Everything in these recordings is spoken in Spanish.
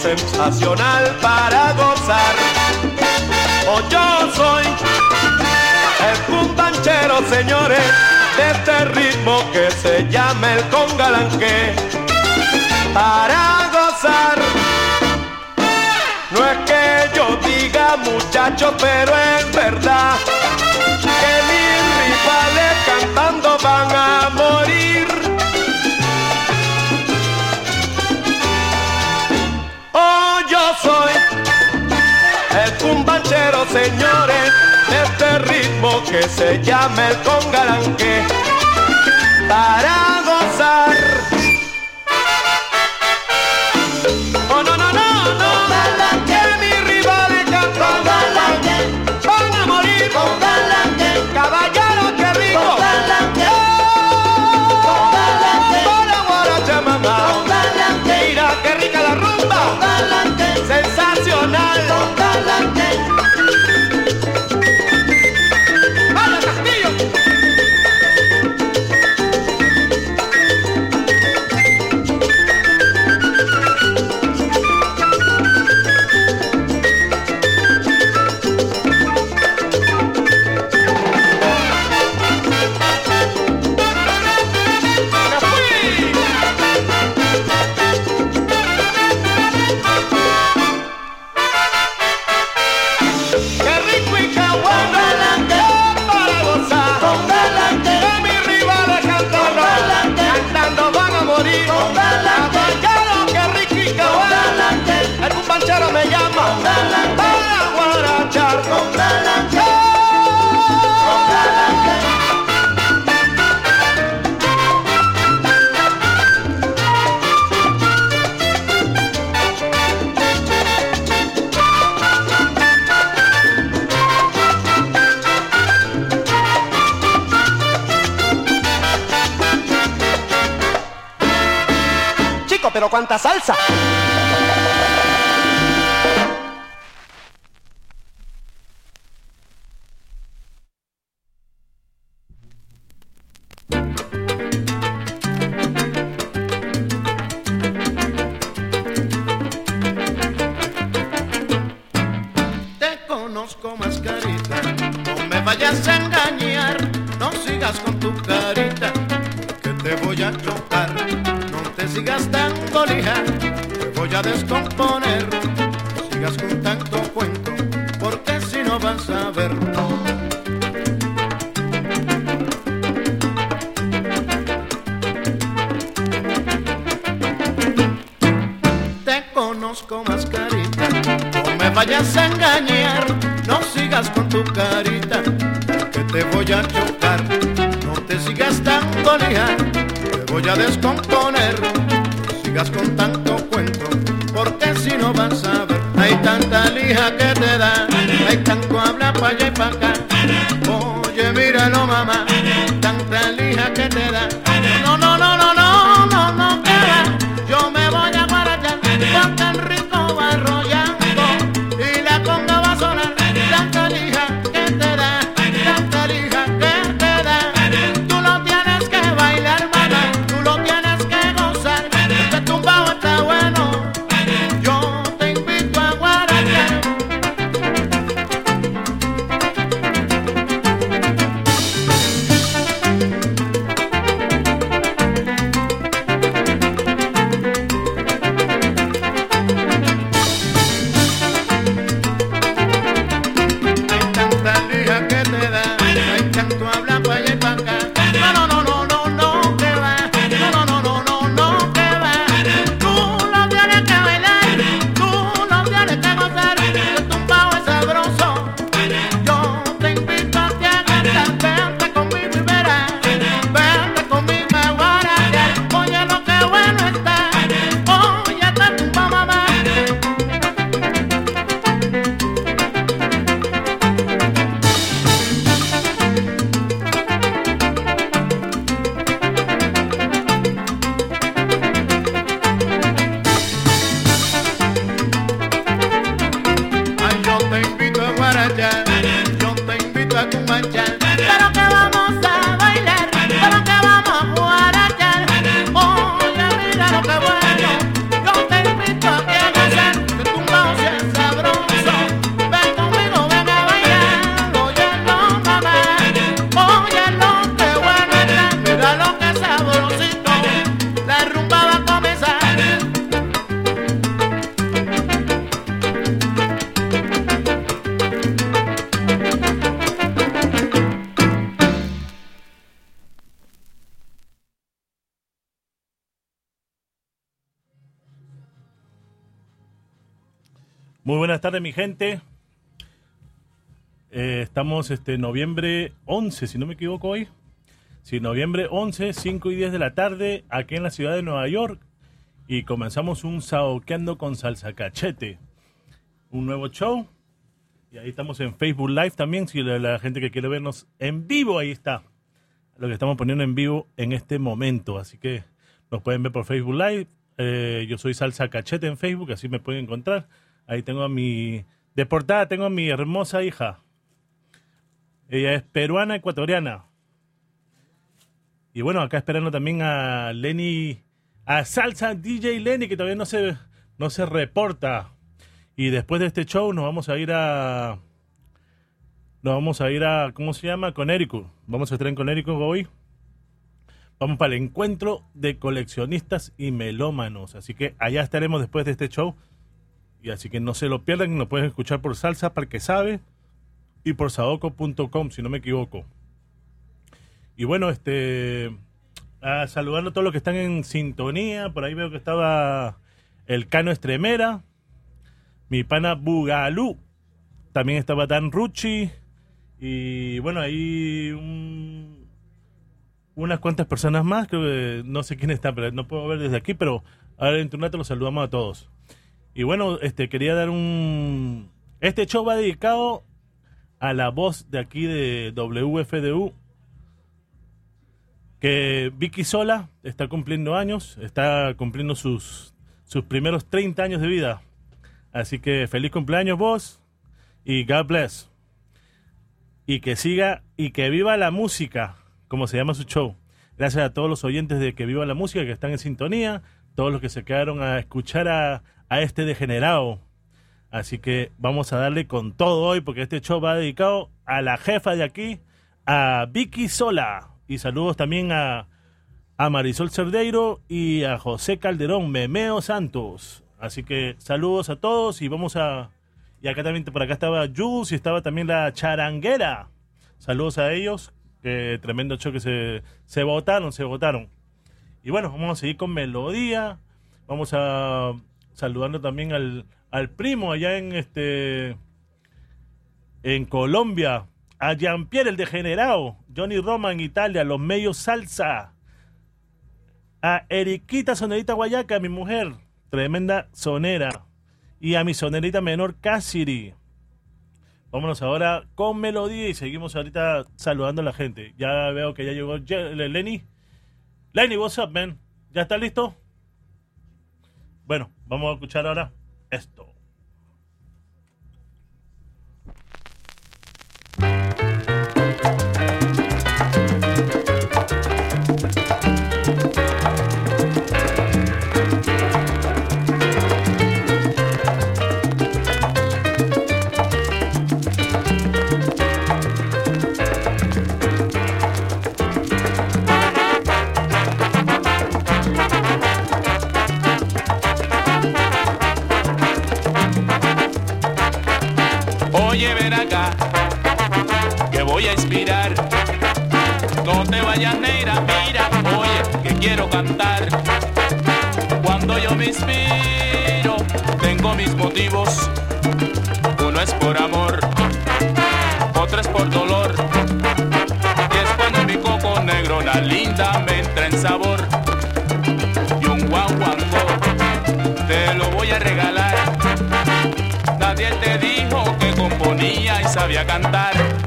sensacional para gozar. O yo soy el puntanchero, señores, de este ritmo que se llama el congalanque. Para gozar. No es que yo diga muchacho, pero es verdad. señores, de este ritmo que se llama el congalanque, para gozar. tanta salsa. Gente. Eh, estamos este noviembre 11, si no me equivoco hoy. Sí, noviembre 11, 5 y 10 de la tarde, aquí en la ciudad de Nueva York. Y comenzamos un Saoqueando con Salsa Cachete. Un nuevo show. Y ahí estamos en Facebook Live también. Si la, la gente que quiere vernos en vivo, ahí está. Lo que estamos poniendo en vivo en este momento. Así que nos pueden ver por Facebook Live. Eh, yo soy Salsa Cachete en Facebook, así me pueden encontrar. Ahí tengo a mi. De portada tengo a mi hermosa hija. Ella es peruana ecuatoriana. Y bueno, acá esperando también a Lenny, a Salsa DJ Lenny, que todavía no se, no se reporta. Y después de este show nos vamos a ir a. Nos vamos a ir a. ¿Cómo se llama? Connecticut. Vamos a estar en Connecticut hoy. Vamos para el encuentro de coleccionistas y melómanos. Así que allá estaremos después de este show. Y así que no se lo pierdan. Nos pueden escuchar por Salsa Parque Sabe y por saoco.com, si no me equivoco. Y bueno, este. ah, saludando a todos los que están en sintonía. Por ahí veo que estaba el Cano Estremera. Mi pana Bugalú. También estaba Dan Rucci. Y bueno, ahí un- unas cuantas personas más. Creo que no sé quién está, pero no puedo ver desde aquí. Pero ahora en un rato los saludamos a todos. Y bueno, este quería dar un. Este show va dedicado a la voz de aquí de WFDU. Que Vicky Sola está cumpliendo años, está cumpliendo sus, sus primeros 30 años de vida. Así que feliz cumpleaños vos y God bless. Y que siga y que viva la música, como se llama su show. Gracias a todos los oyentes de Que Viva la Música que están en sintonía, todos los que se quedaron a escuchar a, a este degenerado. Así que vamos a darle con todo hoy porque este show va dedicado a la jefa de aquí, a Vicky Sola. Y saludos también a, a Marisol Cerdeiro y a José Calderón, Memeo Santos. Así que saludos a todos y vamos a... Y acá también, por acá estaba Jules y estaba también la charanguera. Saludos a ellos, que tremendo show que se, se votaron, se votaron. Y bueno, vamos a seguir con melodía. Vamos a saludando también al, al primo allá en este en Colombia, a Jean-Pierre el degenerado, Johnny Roma en Italia, los medios salsa, a Eriquita Sonerita Guayaca, mi mujer, tremenda sonera, y a mi sonerita menor Cassidy. Vámonos ahora con melodía y seguimos ahorita saludando a la gente. Ya veo que ya llegó Lenny. Lenny, what's up, man? ¿Ya está listo? Bueno, vamos a escuchar ahora esto. Negra, mira, oye, que quiero cantar. Cuando yo me inspiro, tengo mis motivos. Uno es por amor, otro es por dolor. Y es cuando mi coco negro, una linda, me entra en sabor. Y un guaguango, te lo voy a regalar. Nadie te dijo que componía y sabía cantar.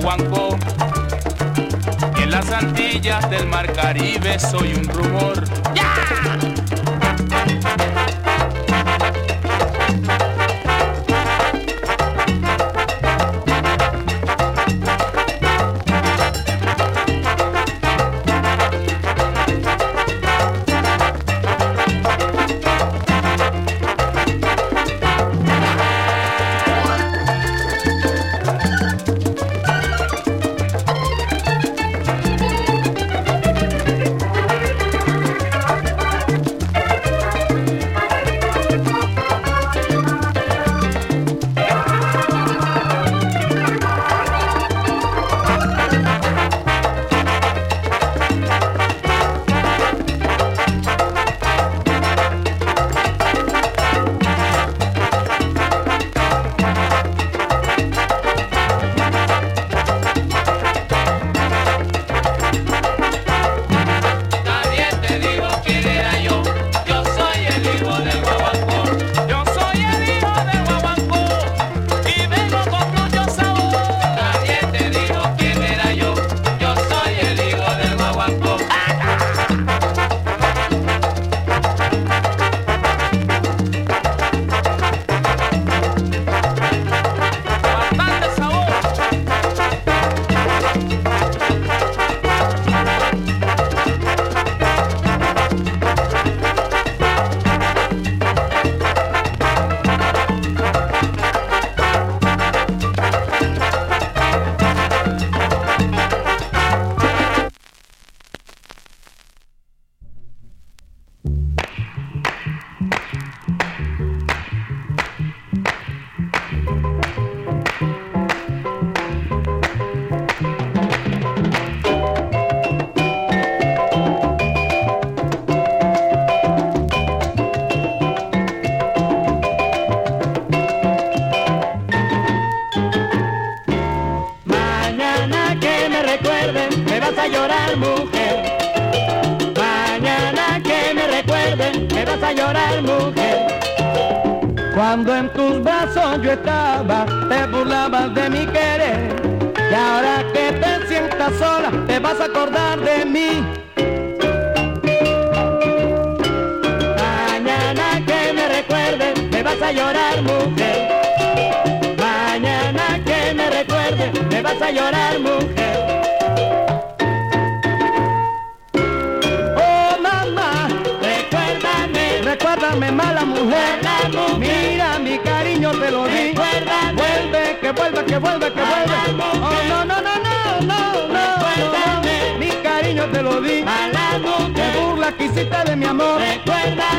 Guaguancó. En las Antillas del Mar Caribe soy un rumor. Acordar de mí. Mañana que me recuerde, me vas a llorar, mujer. Mañana que me recuerde, me vas a llorar, mujer. Oh mamá, recuérdame, recuérdame mala mujer. Mira mi cariño te lo di. Vuelve, que vuelve, que vuelve, que vuelve. Oh no no lo di. Te burla que hiciste de mi amor.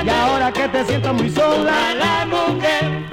Y ahora que te siento muy sola. La mujer.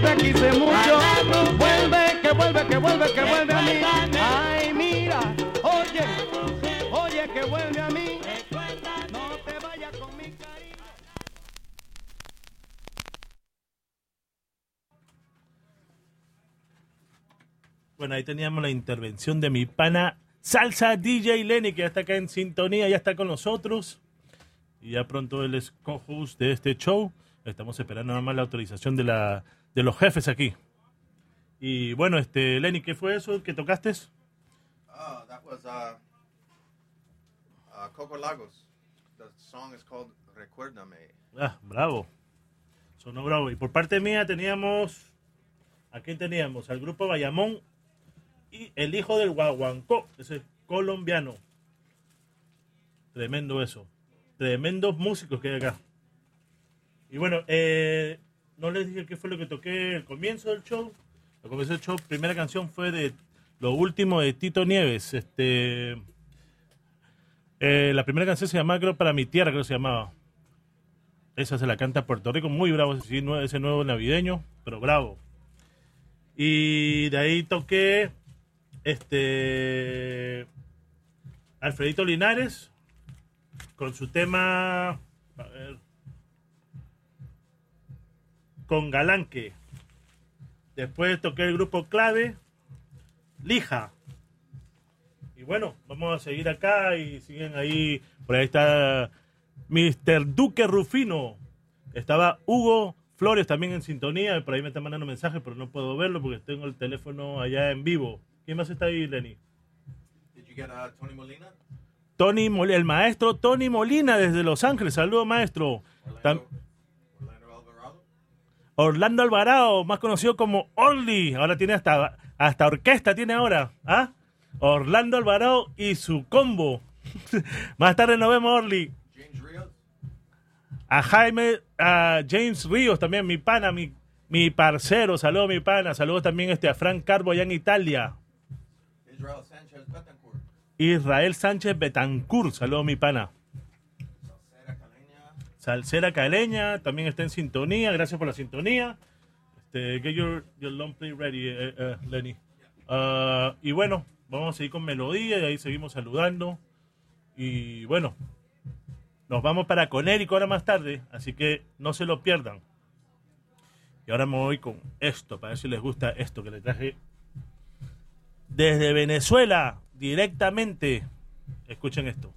Yo te quise mucho. Vuelve, que vuelve, que vuelve, que vuelve a mí. Ay, mira, oye, oye, que vuelve a mí. No te vayas con mi cariño. Bueno, ahí teníamos la intervención de mi pana Salsa DJ Lenny, que ya está acá en sintonía, ya está con nosotros. Y ya pronto él es co-host de este show. Estamos esperando nada más la autorización de, la, de los jefes aquí. Y bueno, este Lenny, ¿qué fue eso que tocaste? Oh, that was uh, uh, Coco Lagos. The song is called Recuérdame. Ah, bravo. Sonó bravo. Y por parte mía teníamos. ¿A quién teníamos? Al grupo Bayamón y el hijo del Guaguancó, ese colombiano. Tremendo eso. Tremendos músicos que hay acá. Y bueno, eh, no les dije qué fue lo que toqué al comienzo del show. Al comienzo del show, primera canción fue de lo último de Tito Nieves. Este, eh, la primera canción se llamaba, creo, Para mi tierra, creo que se llamaba. Esa se la canta Puerto Rico, muy bravo ese, ese nuevo navideño, pero bravo. Y de ahí toqué este Alfredito Linares con su tema a ver, con Galanque. Después toqué el grupo clave Lija. Y bueno, vamos a seguir acá y siguen ahí. Por ahí está Mr. Duque Rufino. Estaba Hugo Flores también en sintonía. Por ahí me están mandando mensajes, pero no puedo verlo porque tengo el teléfono allá en vivo. ¿Quién más está ahí, Lenny? Did you get uh, Tony Molina? Tony, Mol- el maestro Tony Molina desde Los Ángeles. Saludos, maestro. Orlando Alvarado, más conocido como Orly. Ahora tiene hasta, hasta orquesta, tiene ahora. ¿Ah? Orlando Alvarado y su combo. más tarde nos vemos, Orly. James Rios? A Jaime, a James Ríos también, mi pana, mi, mi parcero. Saludos, mi pana. Saludos también este, a Frank Carbo allá en Italia. Israel Sanchez Betancourt? Israel Sánchez Betancourt. Saludos, mi pana. Salsera Caleña también está en sintonía. Gracias por la sintonía. Este, get your, your long play ready, eh, eh, Lenny. Ah, y bueno, vamos a seguir con melodía y ahí seguimos saludando. Y bueno, nos vamos para Conérico ahora más tarde, así que no se lo pierdan. Y ahora me voy con esto, para ver si les gusta esto que les traje desde Venezuela, directamente. Escuchen esto.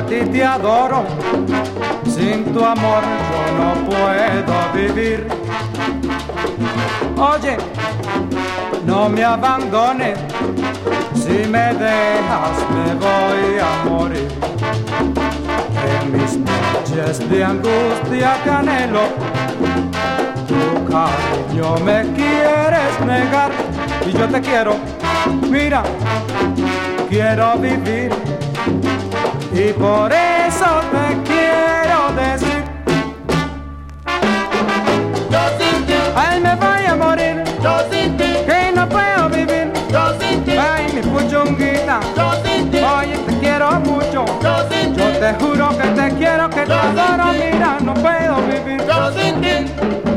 A ti te adoro, sin tu amor yo no puedo vivir. Oye, no me abandones, Si me dejas me voy a morir. En mis noches de angustia que anhelo, tu cariño me quieres negar y yo te quiero. Mira, quiero vivir y por eso te quiero decir. Yo sin ti, Ay, me voy a morir, yo sin ti, que no puedo vivir. yo sin ti, Ay, mi puchunguita, yo sin ti, oye, te quiero mucho. yo sin ti, Yo te juro que te quiero, que te adoro, mira, no puedo vivir. yo sin ti.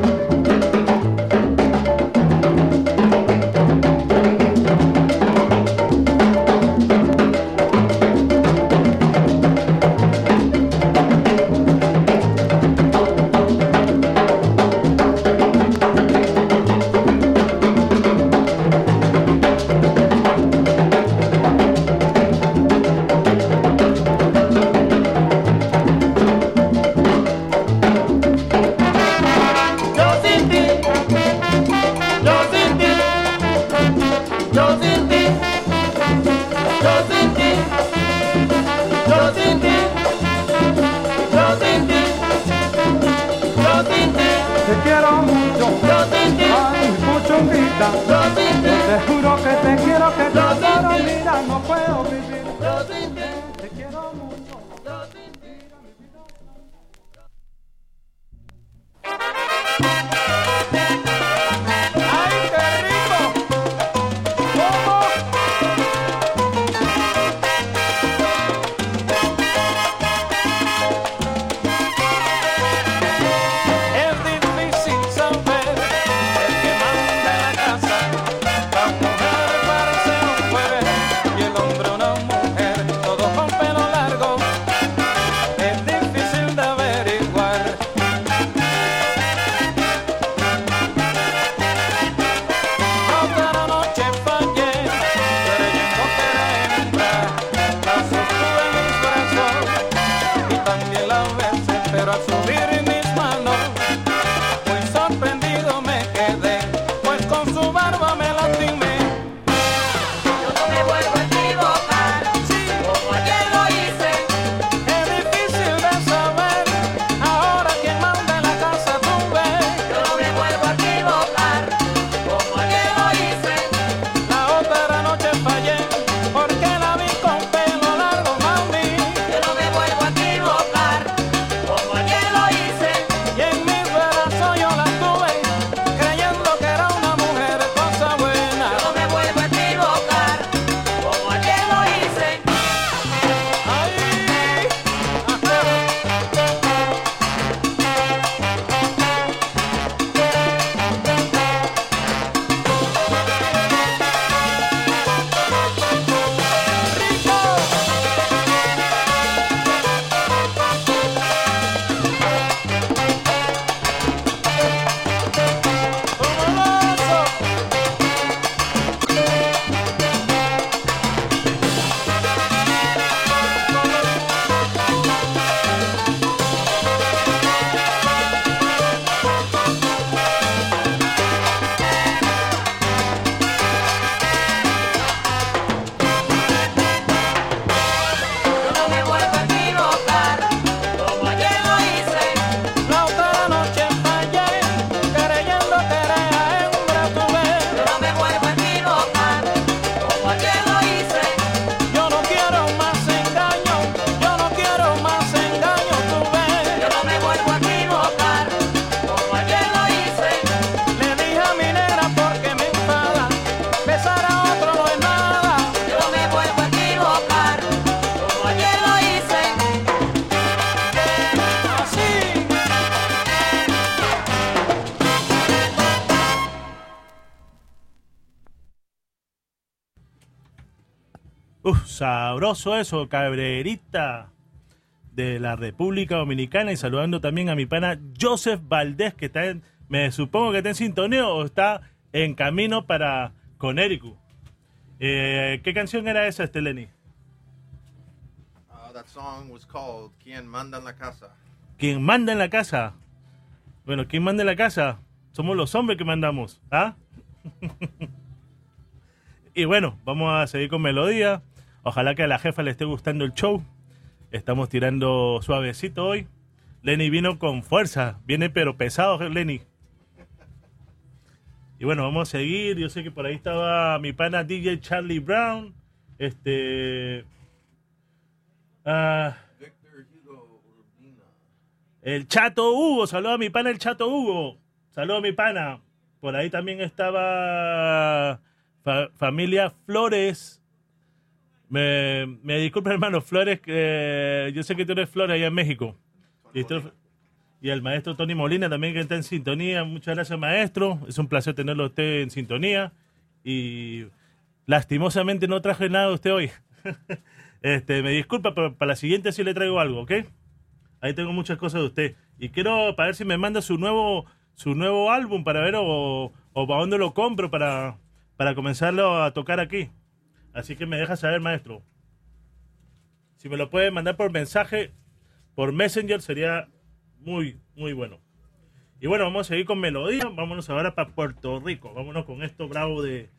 Sabroso eso, cabrerita de la República Dominicana y saludando también a mi pana Joseph Valdés que está en, me supongo que está en sintonía o está en camino para Connecticut. Eh, ¿Qué canción era esa, Esteleni? Uh, that song was called Quien Manda en la Casa. ¿Quién manda en la casa? Bueno, ¿quién manda en la casa? Somos los hombres que mandamos, ¿ah? y bueno, vamos a seguir con melodía. Ojalá que a la jefa le esté gustando el show. Estamos tirando suavecito hoy. Lenny vino con fuerza, viene pero pesado, Lenny. Y bueno, vamos a seguir. Yo sé que por ahí estaba mi pana DJ Charlie Brown. Este. ah, el Chato Hugo, saludo a mi pana el Chato Hugo. Saludo a mi pana. Por ahí también estaba fa- familia Flores. Me, me disculpa, hermano, Flores, yo sé que tú eres Flores allá en México. Y, tú- y el maestro Tony Molina también que está en sintonía. Muchas gracias, maestro. Es un placer tenerlo a usted en sintonía. Y lastimosamente no traje nada de usted hoy. este, me disculpa, pero para la siguiente sí le traigo algo, ¿ok? Ahí tengo muchas cosas de usted. Y quiero para ver si me manda su nuevo su nuevo álbum para ver o, o para dónde lo compro para, para comenzarlo a tocar aquí. Así que me deja saber, maestro. Si me lo puede mandar por mensaje, por Messenger, sería muy, muy bueno. Y bueno, vamos a seguir con melodía. Vámonos ahora para Puerto Rico. Vámonos con esto bravo de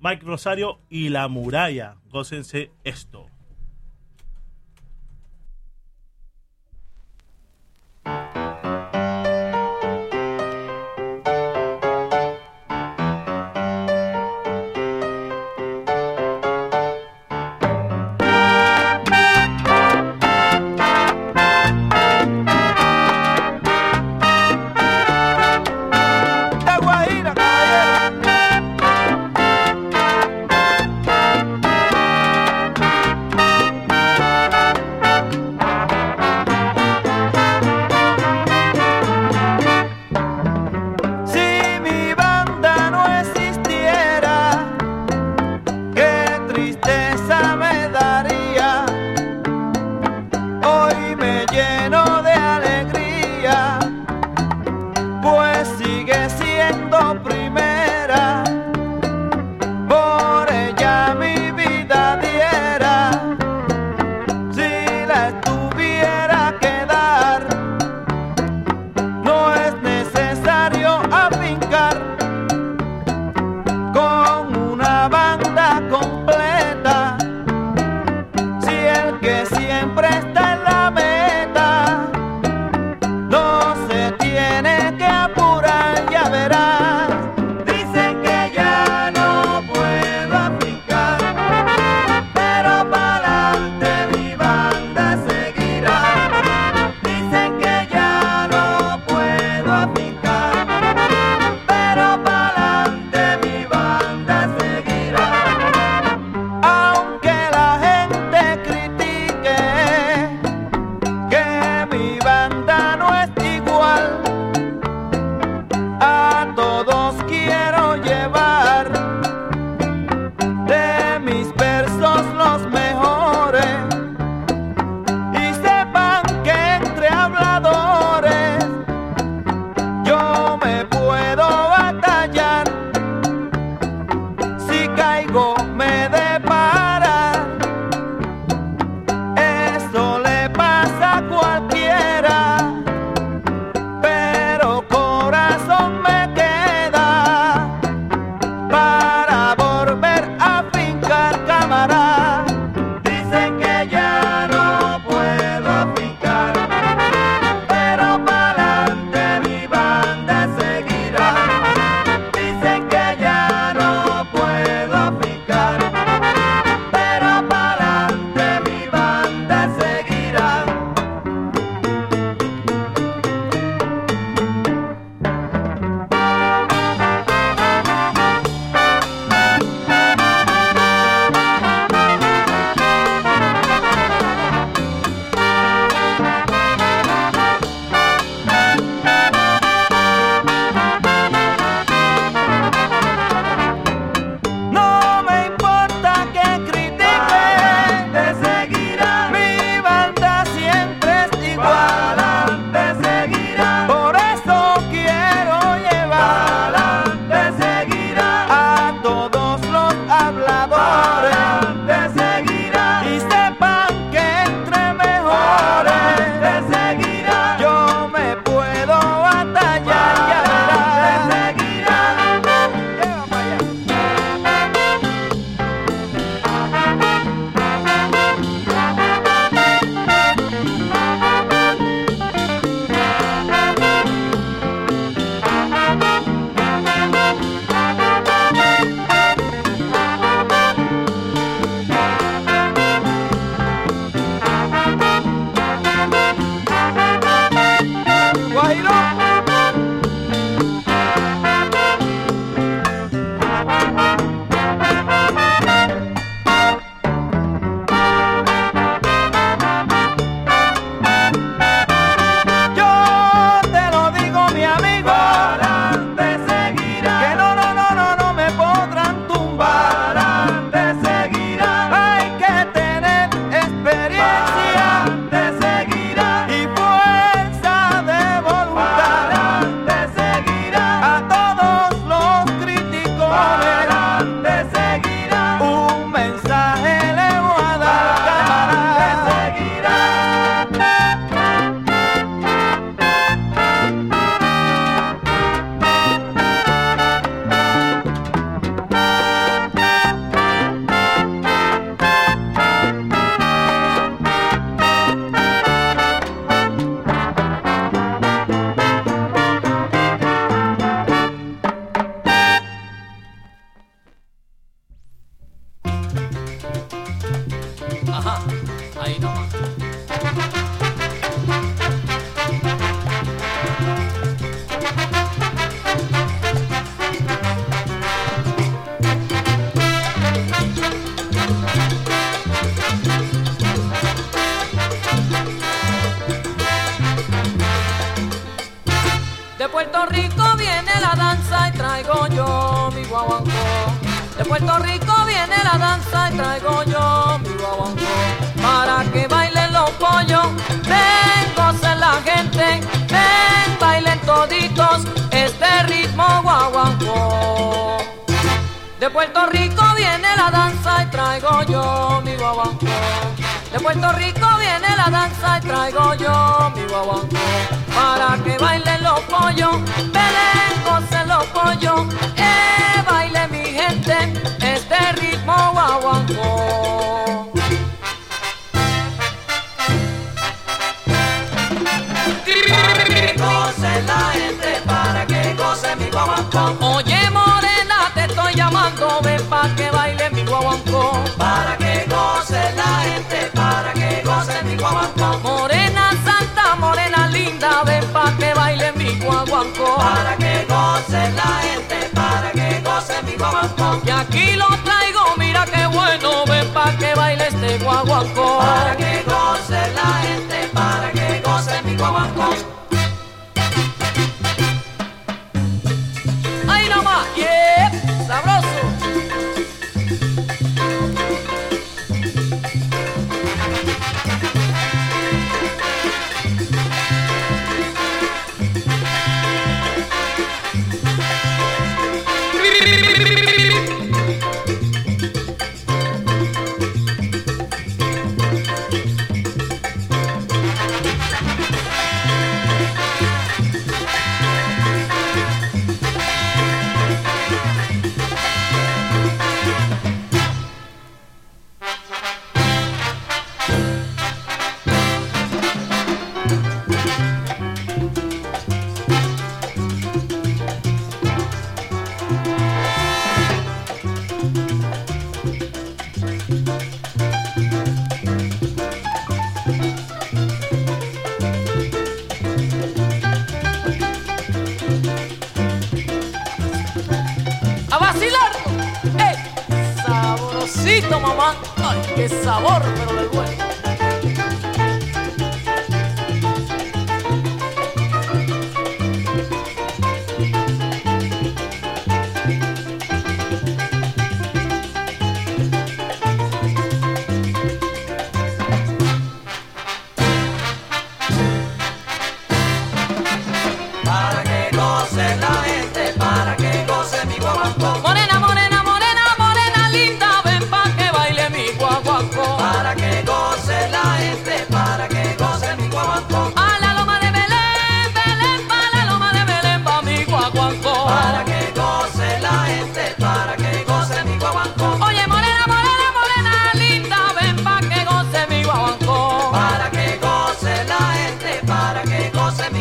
Mike Rosario y La Muralla. Gócense esto.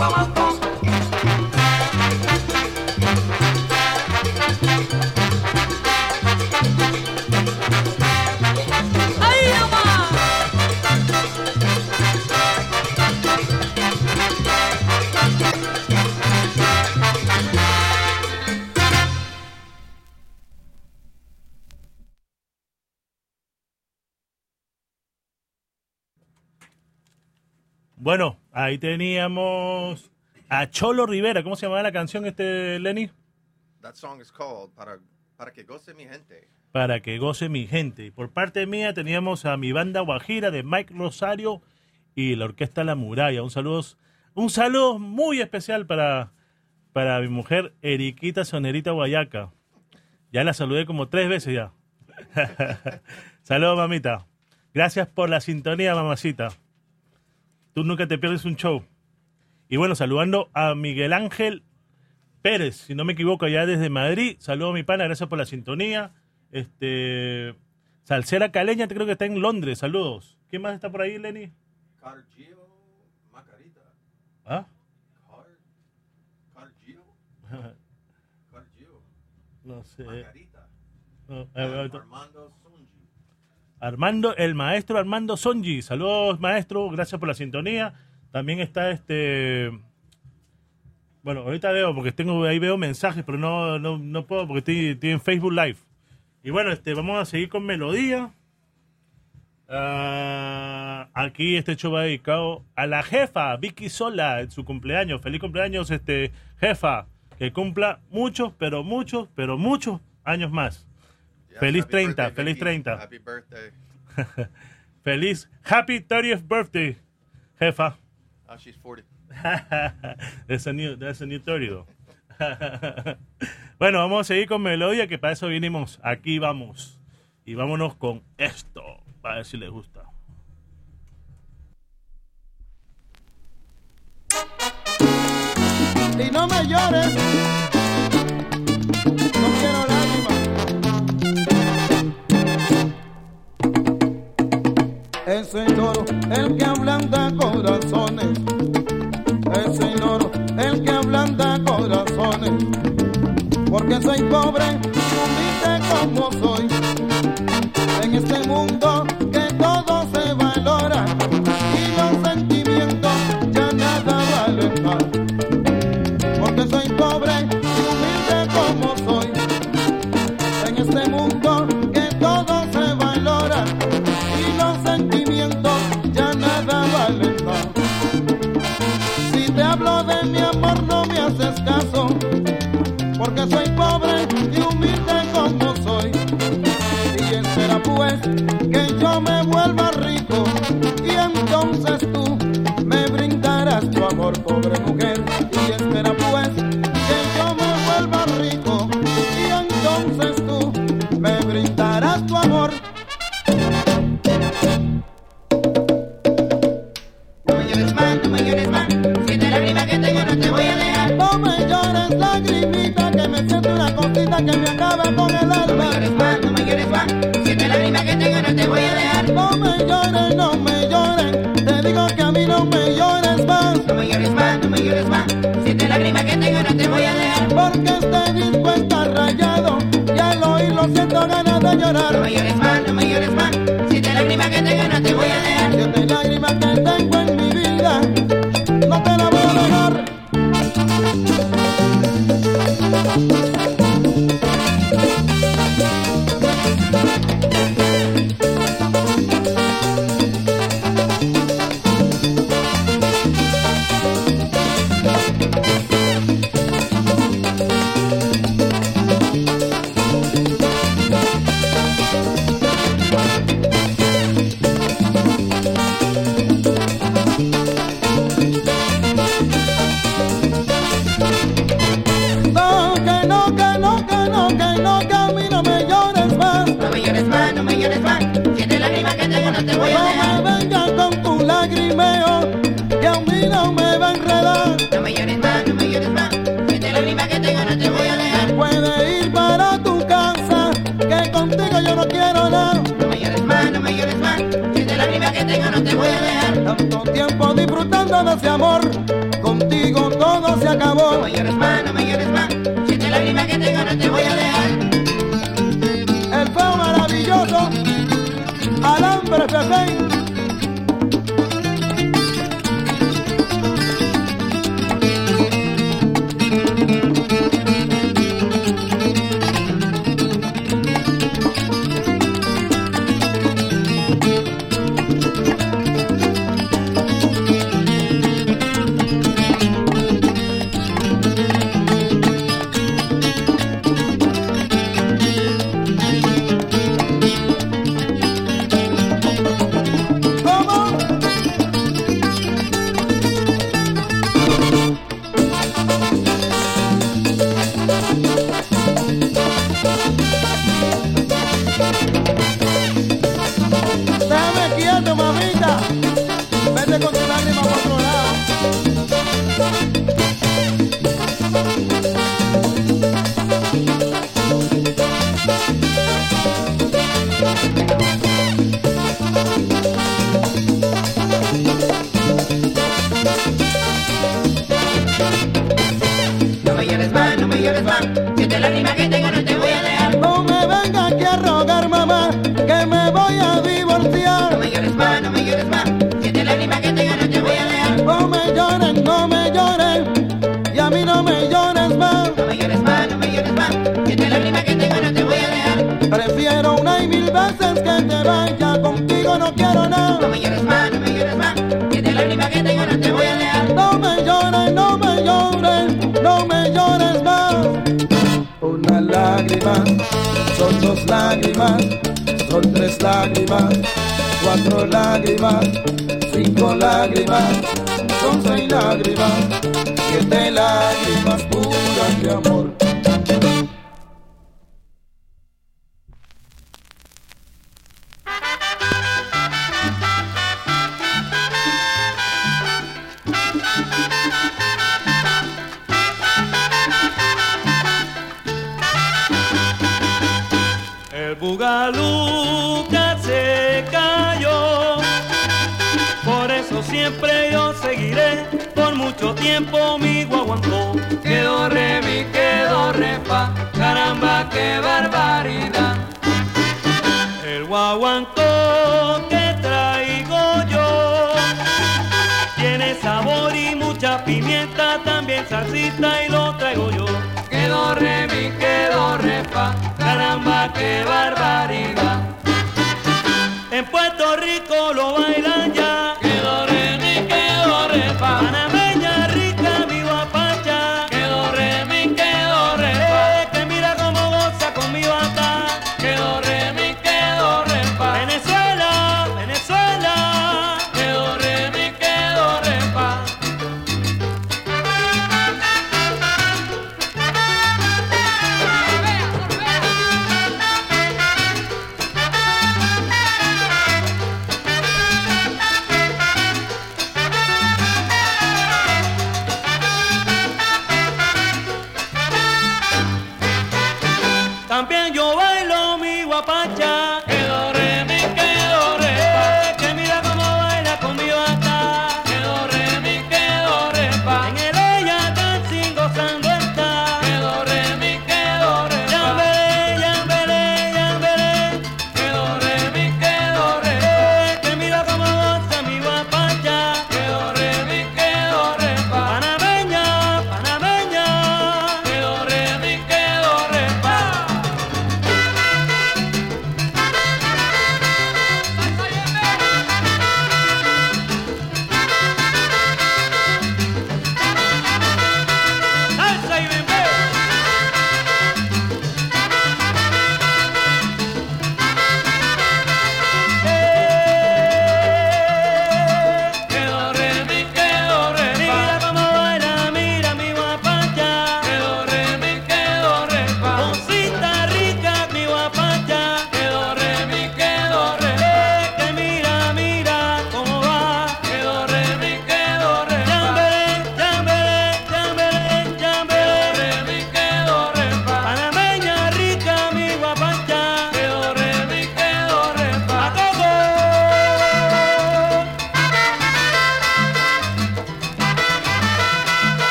Goce ahí teníamos a Cholo Rivera. ¿Cómo se llamaba la canción este, Lenny? That song is called Para, para que goce mi gente. Para que goce mi gente. Y por parte mía teníamos a mi banda Guajira de Mike Rosario y la orquesta La Muralla. Un saludo, un saludo muy especial para, para mi mujer Eriquita Sonerita Guayaca. Ya la saludé como tres veces ya. Saludos, mamita. Gracias por la sintonía, mamacita. Tú nunca te pierdes un show. Y bueno, saludando a Miguel Ángel Pérez, si no me equivoco, allá desde Madrid. Saludos a mi pana, gracias por la sintonía. Este Salsera Caleña, creo que está en Londres. Saludos. ¿Quién más está por ahí, Lenny? Cargio Macarita. ¿Ah? Car, Cargio. Cargio. No sé. Margarita. No, eh, Armando. Armando, el maestro Armando Sonji. Saludos, maestro. Gracias por la sintonía. También está este. Bueno, ahorita veo, porque tengo ahí veo mensajes, pero no, no, no puedo porque estoy, en Facebook Live. Y bueno, este, vamos a seguir con melodía. Ah, aquí este show va dedicado a la jefa, Vicky Sola, en su cumpleaños. Feliz cumpleaños, este jefa. Que cumpla muchos, pero muchos, pero muchos años más. Feliz 30, feliz 30. Happy birthday. feliz happy 30th birthday, jefa. Oh, she's 40. that's a new that's a new 30 though. bueno, vamos a seguir con Melodia, que para eso vinimos. Aquí vamos. Y vámonos con esto, para ver si les gusta. Y no me llores. el oro el que ablanda corazones. El oro el que ablanda corazones. Porque soy pobre y humilde como soy. En este mundo que soy pobre y humilde como soy. Y será pues que yo me vuelva rico y entonces porque este está en mi cuenta rayado y al oírlo siento ganas de llorar. todo ese amor, contigo todo se acabó. No me llores más, no me llores más, si te lágrima que tengo no te voy a dejar. El fuego maravilloso, alambre perfecto.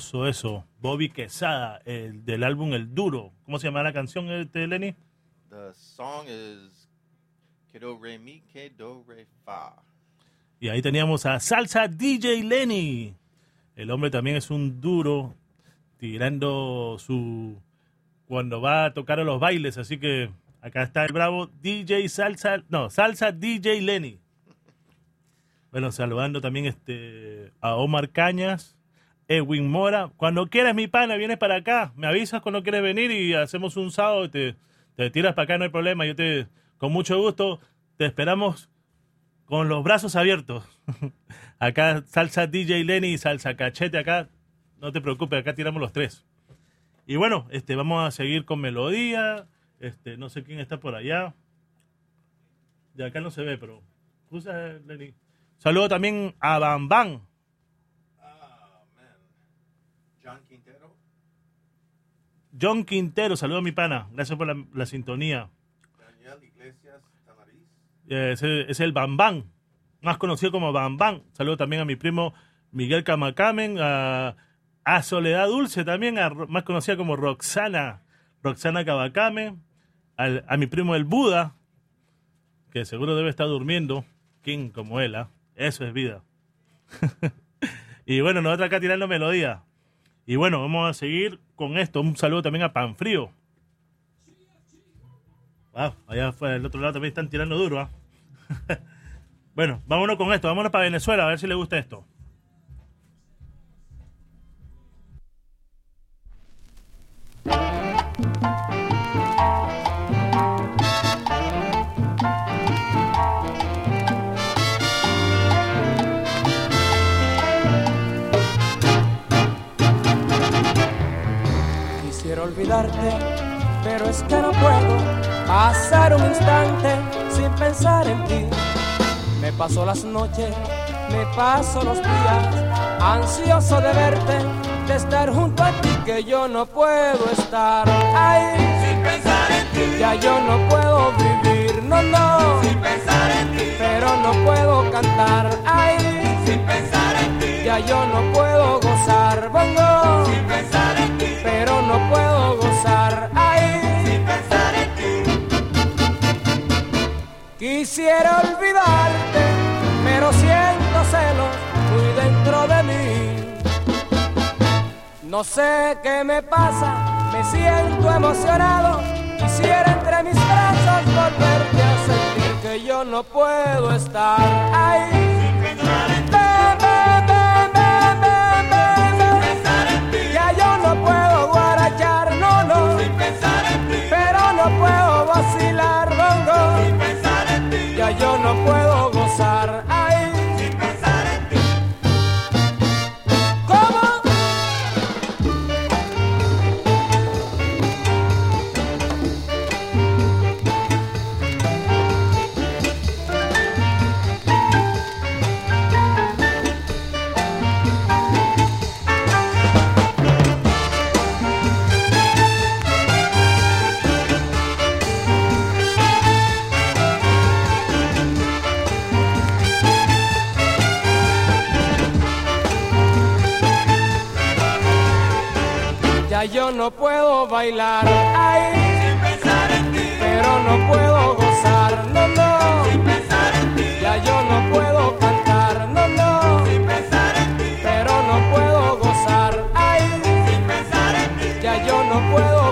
Sabroso eso. Bobby Quesada, el del álbum El Duro. ¿Cómo se llama la canción, este, Lenny? The song is Kedo Re Mi, Kedo Re Fa. Y ahí teníamos a Salsa DJ Lenny. El hombre también es un duro, tirando su... cuando va a tocar a los bailes. Así que acá está el bravo DJ Salsa, no, Salsa DJ Lenny. Bueno, saludando también este, a Omar Cañas, Edwin Mora. Cuando quieras, mi pana, vienes para acá. Me avisas cuando quieres venir y hacemos un sábado. Te, te tiras para acá, no hay problema. Yo te, con mucho gusto, te esperamos con los brazos abiertos. acá salsa DJ Lenny y salsa cachete acá. No te preocupes, acá tiramos los tres. Y bueno, este, vamos a seguir con melodía. Este, no sé quién está por allá. De acá no se ve, pero. Saludo también a Bam Bam. John Quintero. John Quintero, saludo a mi pana. Gracias por la, la sintonía. Daniel Iglesias Tamariz. Eh, Es, el- es el Bam Bam, más conocido como Bam Bam. Saludo también a mi primo Miguel Camacamen, a, a Soledad Dulce también, a más conocida como Roxana, Roxana Cabacame, al- a mi primo el Buda, que seguro debe estar durmiendo, King como él, ¿ah? eso es vida. y bueno, nosotros acá tirando melodía. Y bueno, vamos a seguir con esto. Un saludo también a Panfrío. Wow, allá fue del otro lado también están tirando duro, ¿ah? bueno, vámonos con esto, vámonos para Venezuela a ver si le gusta esto. Olvidarte, pero es que no puedo pasar un instante sin pensar en ti. Me paso las noches, me paso los días, ansioso de verte, de estar junto a ti, que yo no puedo estar ahí. Sin pensar en ti. Ya yo no puedo vivir, no, no. Sin pensar en ti. Pero no puedo cantar ahí. Sin pensar en ti. Ya yo no puedo gozar, bongo. Sin pensar en ti. Pero no puedo gozar ahí. Sin pensar en ti. Quisiera olvidarte, pero siento celos muy dentro de mí. No sé qué me pasa, me siento emocionado. Quisiera entre mis brazos volverte a sentir que yo no puedo estar ahí. No puedo vacilar, bongo. Ya yo no puedo gozar no puedo bailar, ay, sin pensar en ti. Pero no puedo gozar, no, no, sin pensar en ti. Ya yo no puedo cantar, no, no, sin pensar en ti. Pero no puedo gozar, ay, sin pensar en ti. Ya yo no puedo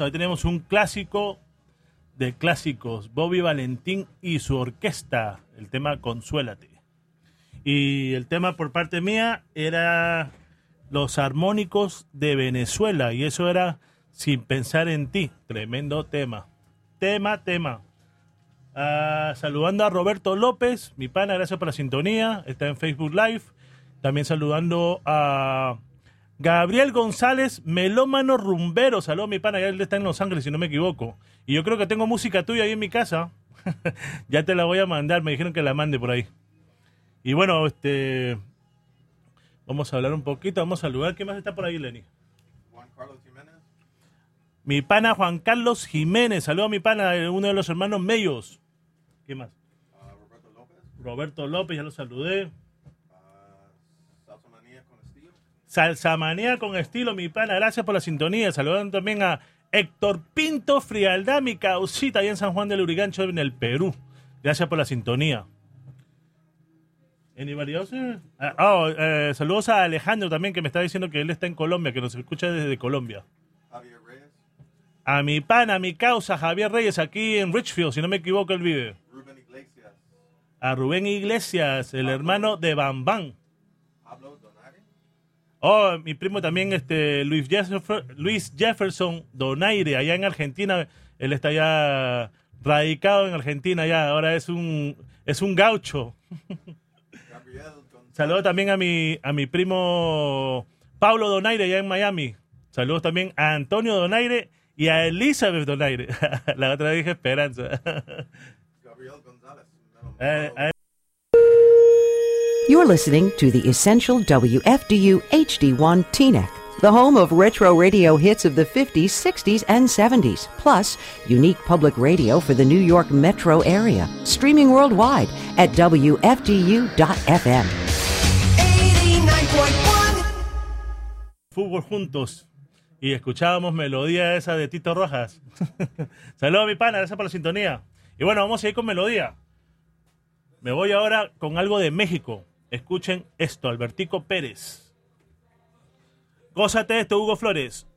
Sabroso, ahí tenemos un clásico de clásicos, Bobby Valentín y su orquesta, el tema Consuélate. Y el tema por parte mía era los armónicos de Venezuela, y eso era Sin pensar en ti, tremendo tema. Tema, tema. Ah, saludando a Roberto López, mi pana, gracias por la sintonía, está en Facebook Live. También saludando a Gabriel González, melómano rumbero. Saludos, mi pana, ya él está en Los Ángeles, si no me equivoco. Y yo creo que tengo música tuya ahí en mi casa. ya te la voy a mandar, me dijeron que la mande por ahí. Y bueno, este. Vamos a hablar un poquito, vamos a saludar. ¿Quién más está por ahí, Lenny? Juan Carlos Jiménez. Mi pana Juan Carlos Jiménez. Saludos a mi pana, eh, uno de los hermanos Mellos. ¿Quién más? Ah, Roberto López. Roberto López, ya lo saludé. Ah, Salsa Manía con estilo. Salsamanía con estilo, mi pana. Gracias por la sintonía. Saludando también a Héctor Pinto Frialdad, mi causita, ahí en San Juan del Urigancho, en el Perú. Gracias por la sintonía. Anybody else? Ah, oh, eh, saludos a Alejandro también, que me está diciendo que él está en Colombia, que nos escucha desde Colombia. Javier Reyes. A mi pana, a mi causa, Javier Reyes, aquí en Richfield, si no me equivoco, él vive. Rubén Iglesias. A Rubén Iglesias, el hermano de Bambán. Oh, mi primo también, este, Luis, Jefferson, Luis Jefferson Donaire, allá en Argentina. Él está ya radicado en Argentina ya. Ahora es un, es un gaucho. Saludos también a mi, a mi primo Pablo Donaire allá en Miami. Saludos también a Antonio Donaire y a Elizabeth Donaire. La otra dije Esperanza. Gabriel González. You're listening to the Essential WFDU HD1 TNEC, the home of retro radio hits of the 50s, 60s, and 70s, plus unique public radio for the New York metro area. Streaming worldwide at WFDU.FM. Fútbol juntos. Y escuchábamos melodía esa de Tito Rojas. Saludos mi pana, gracias por la sintonía. Y bueno, vamos a ir con melodía. Me voy ahora con algo de México. Escuchen esto, Albertico Pérez. Gózate esto, Hugo Flores.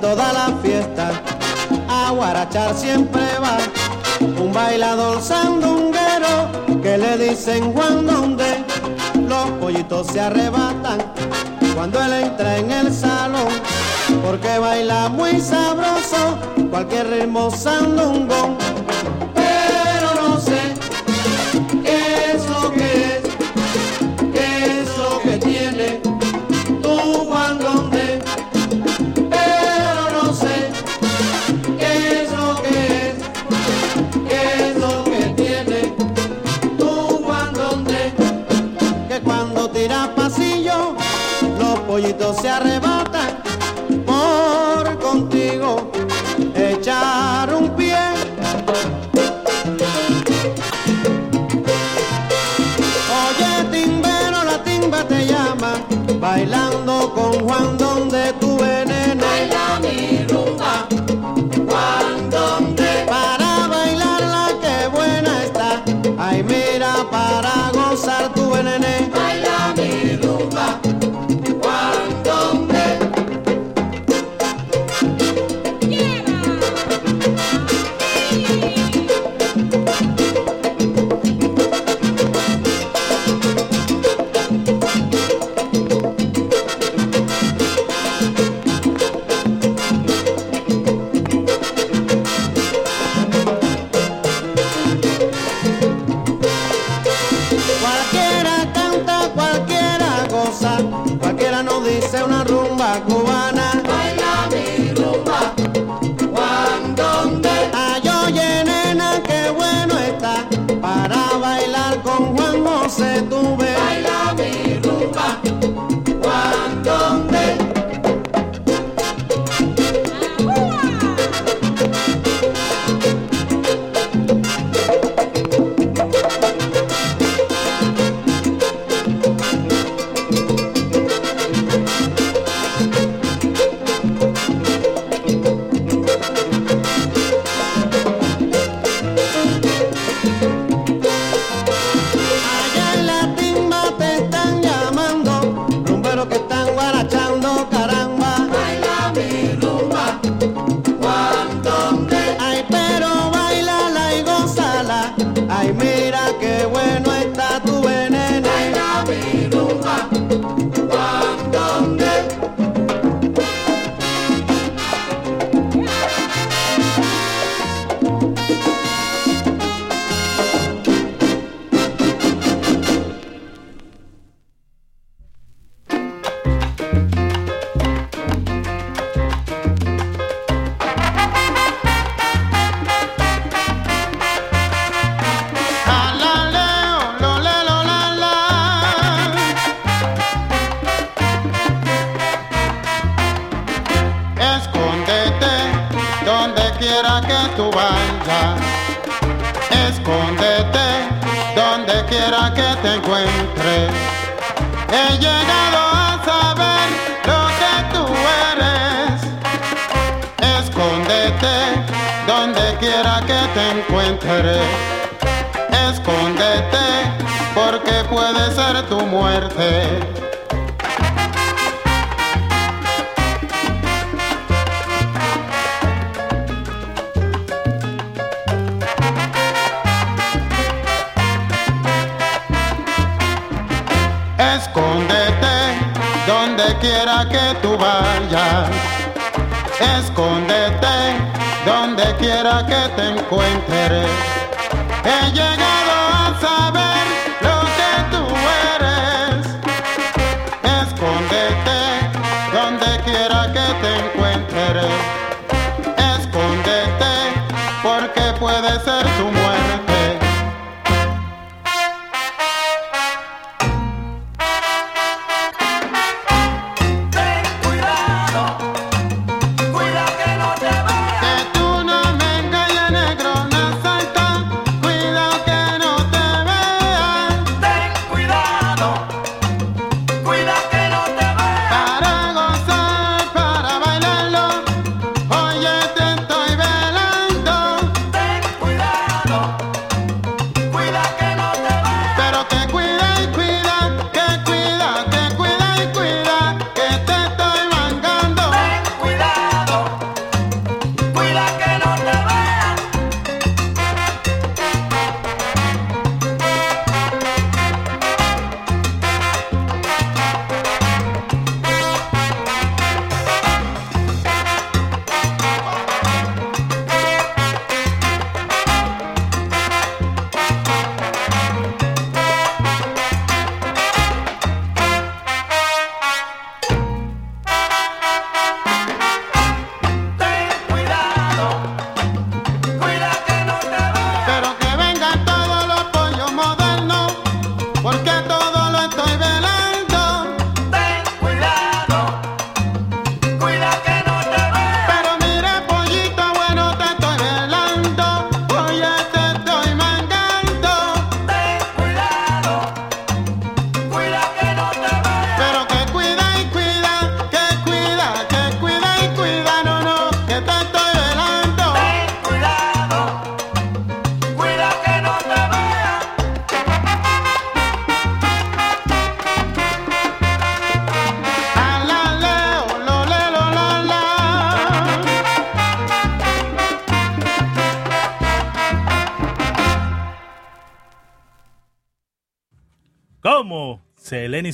Toda la fiesta. A guarachar siempre va un bailador sandunguero que le dicen Juan Donde los pollitos se arrebatan cuando él entra en el salón porque baila muy sabroso cualquier ritmo sandungón pollitos se arrebatan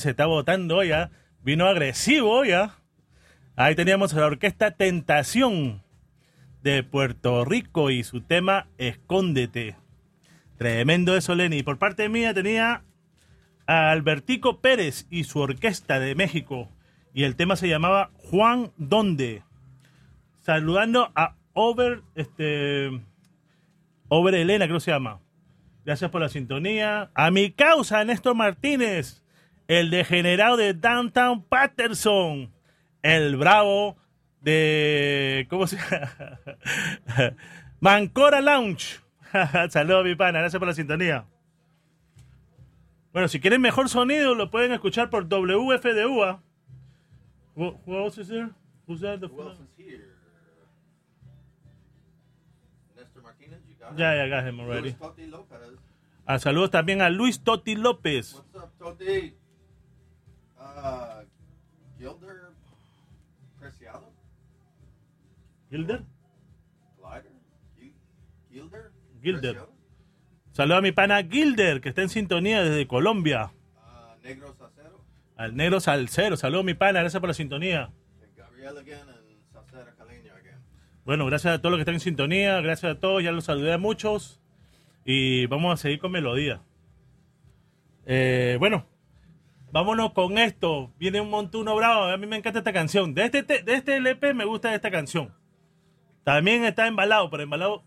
se está votando ya. Vino agresivo ya. Ahí teníamos a la orquesta Tentación de Puerto Rico y su tema Escóndete. Tremendo eso, Lenny. Por parte mía tenía a Albertico Pérez y su orquesta de México. Y el tema se llamaba Juan Donde. Saludando a Over, este, Over Elena, creo que se llama. Gracias por la sintonía. A mi causa, Néstor Martínez, el degenerado de Downtown Patterson, el bravo de. ¿Cómo se llama? Mancora Lounge. Saludos, mi pana. Gracias por la sintonía. Bueno, si quieren mejor sonido, lo pueden escuchar por WFDUA. Who, who else is there? Who's that? The- Who else is here? Nestor Martinez, you got Ya, it? ya, got him already. Luis Toti Lopez. Ah, saludos también a Luis Toti López. What's up, Toti? Uh, Gilder Preciado? Gilder. Glider? Gil- Gilder? Gilder. Saludos a mi pana Gilder, que está en sintonía desde Colombia. Uh, Negro Sacero? Al negro Salcero. Saludos, mi pana. Gracias por la sintonía. Gabriel again and Sacera Caleño again. Bueno, gracias a todos los que están en sintonía. Gracias a todos. Ya los saludé a muchos. Y vamos a seguir con melodía. Eh, bueno, vámonos con esto. Viene un montuno bravo. A mí me encanta esta canción. De este, de este LP me gusta esta canción. También está embalado, pero embalado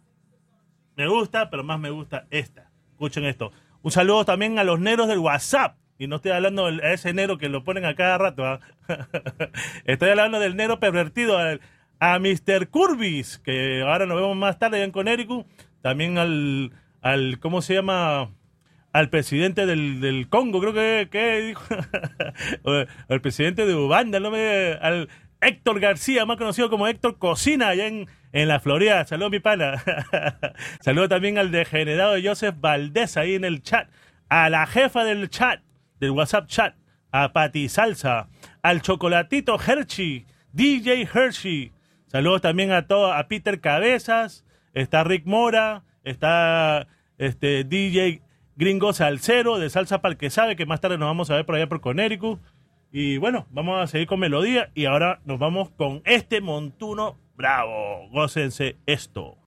me gusta, pero más me gusta esta. Escuchen esto. Un saludo también a los negros del WhatsApp. Y no estoy hablando de ese negro que lo ponen a cada rato. ¿ah? estoy hablando del negro pervertido. a Mr. Curbis, que ahora nos vemos más tarde en Connecticut. También al, al ¿cómo se llama? Al presidente del, del Congo, creo que, que al presidente de Uganda, no me, al Héctor García, más conocido como Héctor Cocina, allá en, en la Florida. Saludos, mi pana. Saludos también al degenerado de Joseph Valdés ahí en el chat. A la jefa del chat, del WhatsApp chat. A Pati Salsa. Al chocolatito Hershey. DJ Hershey. Saludos también a todo, a Peter Cabezas. Está Rick Mora. Está este DJ Gringo Salcero de Salsa para el que sabe, que más tarde nos vamos a ver por allá por Connecticut. Y bueno, vamos a seguir con melodía y ahora nos vamos con este montuno bravo. Gócense esto.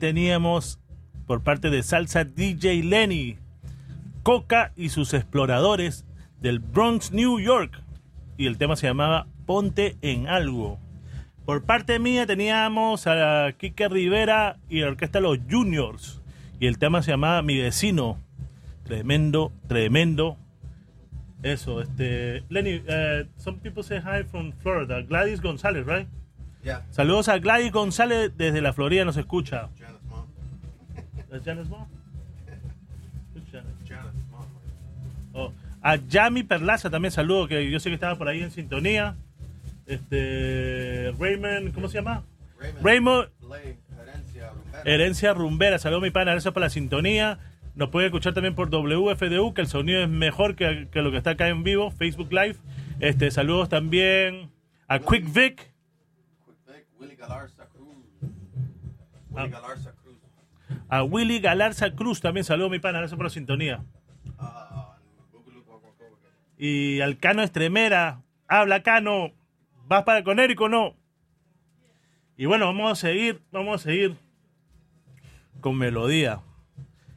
Teníamos por parte de Salsa DJ Lenny, Coca y sus exploradores del Bronx, New York. Y el tema se llamaba Ponte en algo. Por parte mía teníamos a Kike Rivera y la orquesta Los Juniors. Y el tema se llamaba Mi vecino. Tremendo, tremendo. Eso, este. Lenny, uh, some people say hi from Florida. Gladys González, right? Yeah. Saludos a Gladys González desde la Florida, nos escucha. ¿Es Janice Mom? Who's? Oh, a Yami Perlaza también saludo, que yo sé que estaba por ahí en sintonía. Este. Raymond, ¿cómo se llama? Raymond. Herencia Rumbera, saludos mi pana, gracias por la sintonía. Nos puede escuchar también por WFDU, que el sonido es mejor que, que lo que está acá en vivo, Facebook Live. Este, saludos también a Quick Vic. Willy Galarza Cruz. Willy Galarza Cruz. A Willy Galarza Cruz también saludos mi pana, gracias por la sintonía. Y al Cano Estremera, habla Cano, ¿vas para Conérico o no? Y bueno, vamos a seguir, vamos a seguir con melodía.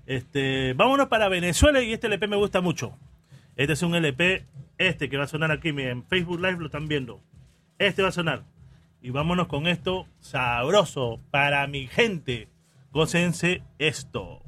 Este, vámonos para Venezuela y este LP me gusta mucho. Este es un LP, este que va a sonar aquí, en Facebook Live lo están viendo. Este va a sonar. Y vámonos con esto sabroso para mi gente. Gócense esto.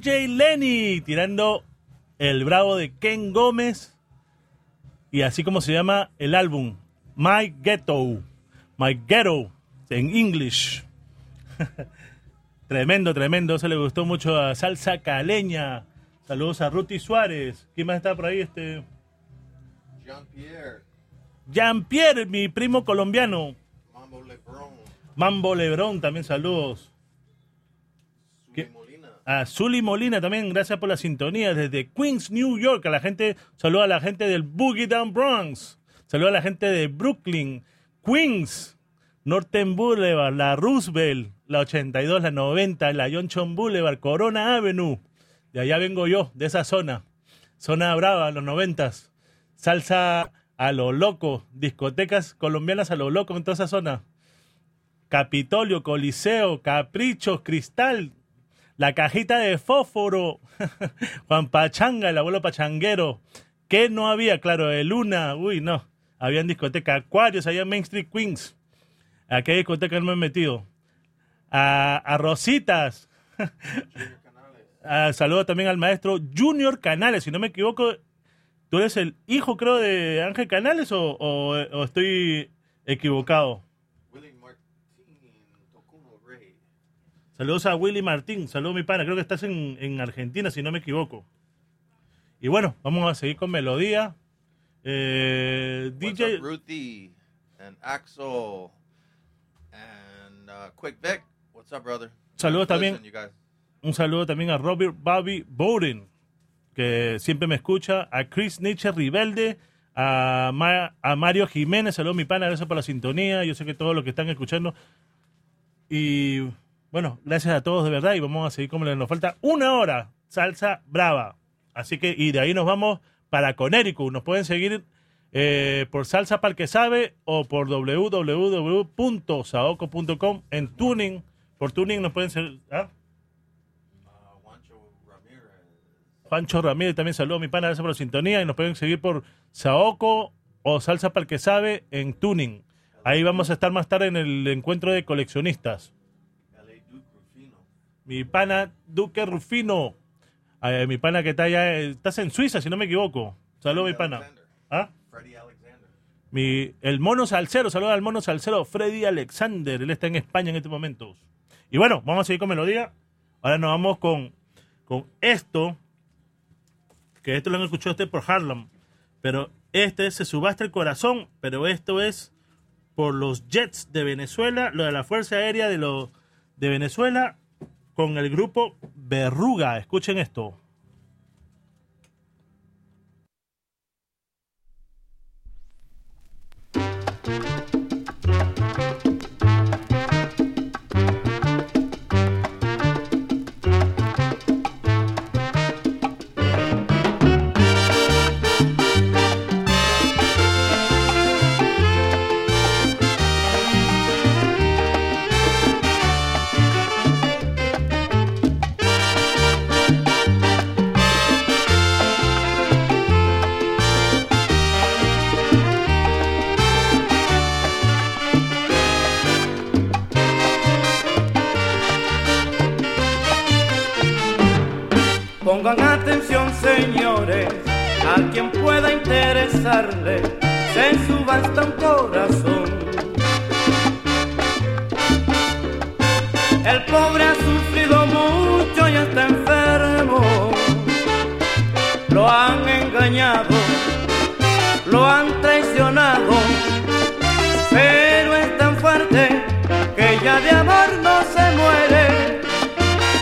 DJ Lenny tirando el bravo de Ken Gómez y así como se llama el álbum My Ghetto, My Ghetto en English. tremendo, tremendo, se le gustó mucho a Salsa Caleña. Saludos a Ruti Suárez. ¿Quién más está por ahí? Este Jean-Pierre, Jean-Pierre, mi primo colombiano. Mambo Lebron, Mambo Lebrón, también saludos. A Zully Molina también, gracias por la sintonía. Desde Queens, New York, a la gente, saluda a la gente del Boogie Down Bronx. Saluda a la gente de Brooklyn, Queens, Norton Boulevard, la Roosevelt, la 82, la 90, la Johnson Boulevard, Corona Avenue. De allá vengo yo, de esa zona. Zona brava, los noventas. Salsa a lo loco, discotecas colombianas a lo loco en toda esa zona. Capitolio, Coliseo, Caprichos, Cristal, la cajita de fósforo, Juan Pachanga, el abuelo pachanguero. ¿Qué no había? Claro, de Luna, uy, no. Habían discoteca Acuarios, en Main Street Queens. ¿A qué discoteca no me he metido? A, a Rositas. Ah, saludo también al maestro Junior Canales, si no me equivoco. ¿Tú eres el hijo, creo, de Ángel Canales o- o estoy equivocado? Willie Martín, Tocuno Rey. Saludos a Willy Martín, saludos mi pana, creo que estás en, en Argentina, si no me equivoco. Y bueno, vamos a seguir con melodía. Eh, What's DJ, up, Ruthie and Axel and uh, Quick Vic? What's up, brother? Saludos también. Listen, un saludo también a Robert Bobby Bowden, que siempre me escucha, a Chris Nietzsche Ribelde, a, Ma- a Mario Jiménez, saludos mi pana, gracias por la sintonía, yo sé que todos los que están escuchando. Y bueno, gracias a todos de verdad y vamos a seguir como nos falta una hora, salsa brava. Así que, y de ahí nos vamos para Connecticut. Nos pueden seguir eh, por Salsa Para que Sabe o por www.saoco.com en Tuning. Por Tuning nos pueden seguir. ¿ah? Juancho Ramírez también saludo a mi pana, gracias por la sintonía. Y nos pueden seguir por Saoco o Salsa para el que sabe en Tuning. Ahí vamos a estar más tarde en el encuentro de coleccionistas. Mi pana Duque Rufino. Eh, mi pana que está allá, eh, estás en Suiza, si no me equivoco. Saludos, mi pana. ¿Ah? Freddie Alexander. Mi, el mono salsero, saludos al mono salsero Freddy Alexander. Él está en España en este momento. Y bueno, vamos a seguir con melodía. Ahora nos vamos con, con esto. Que esto lo han escuchado usted por Harlem. Pero este se subasta el corazón. Pero esto es por los Jets de Venezuela. Lo de la Fuerza Aérea de, lo, de Venezuela. Con el grupo Berruga. Escuchen esto. Pongan atención, señores, a quien pueda interesarle, se subasta un corazón. El pobre ha sufrido mucho y está enfermo. Lo han engañado, lo han traicionado, pero es tan fuerte que ya de amor no se muere.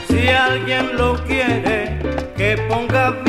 Si alguien lo quiere, ponga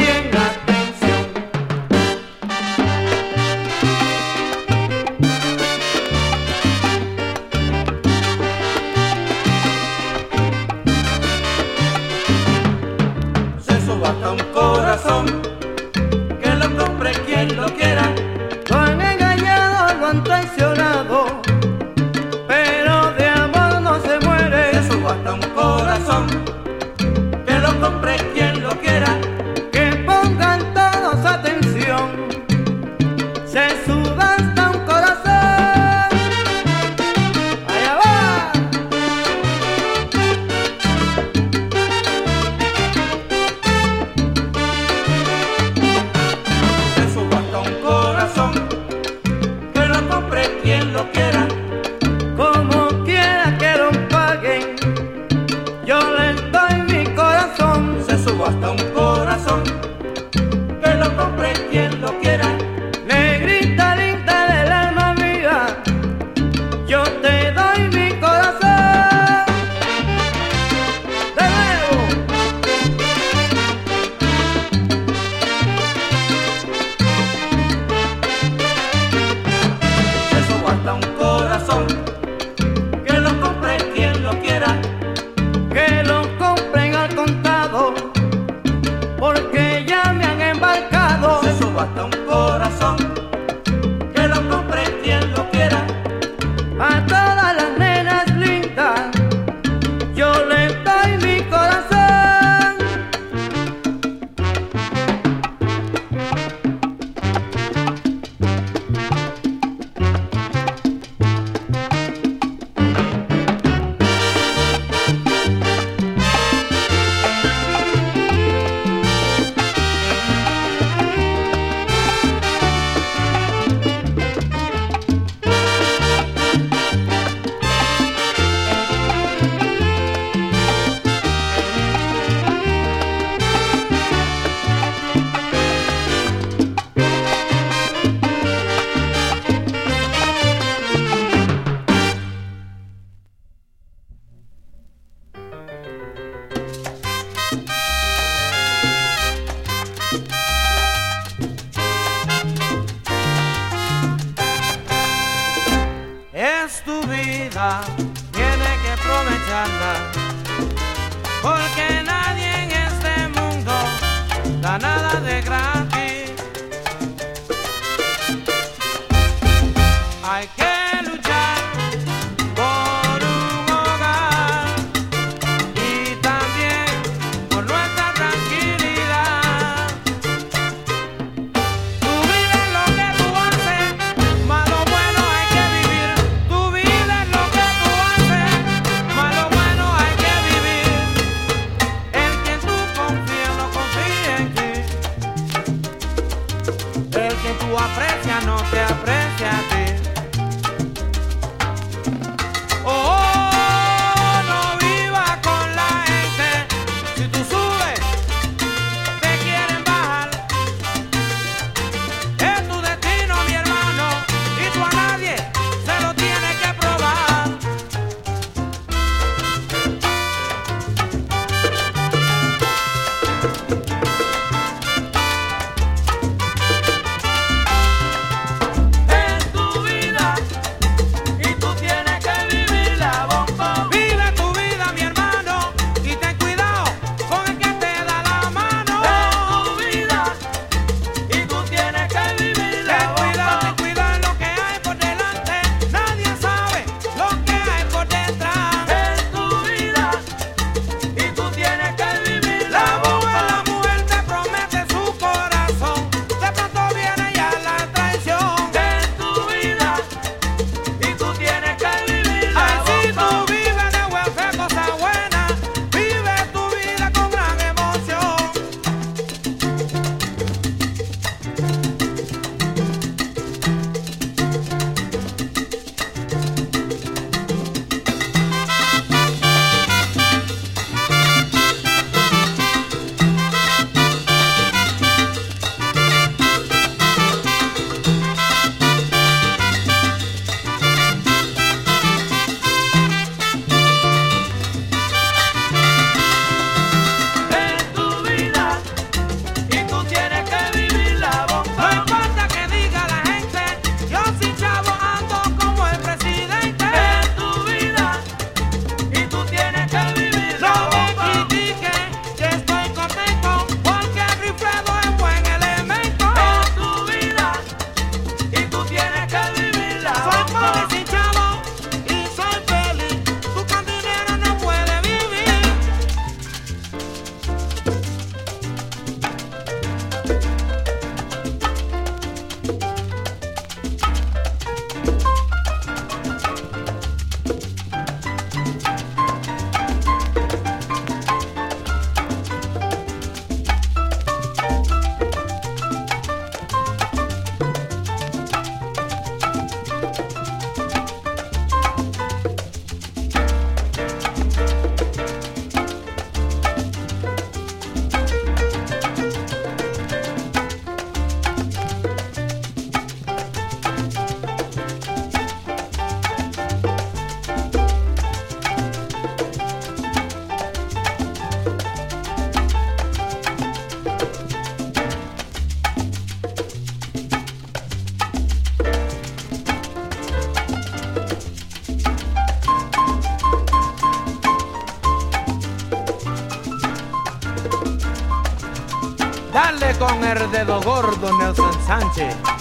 gordo, Nelson Sánchez.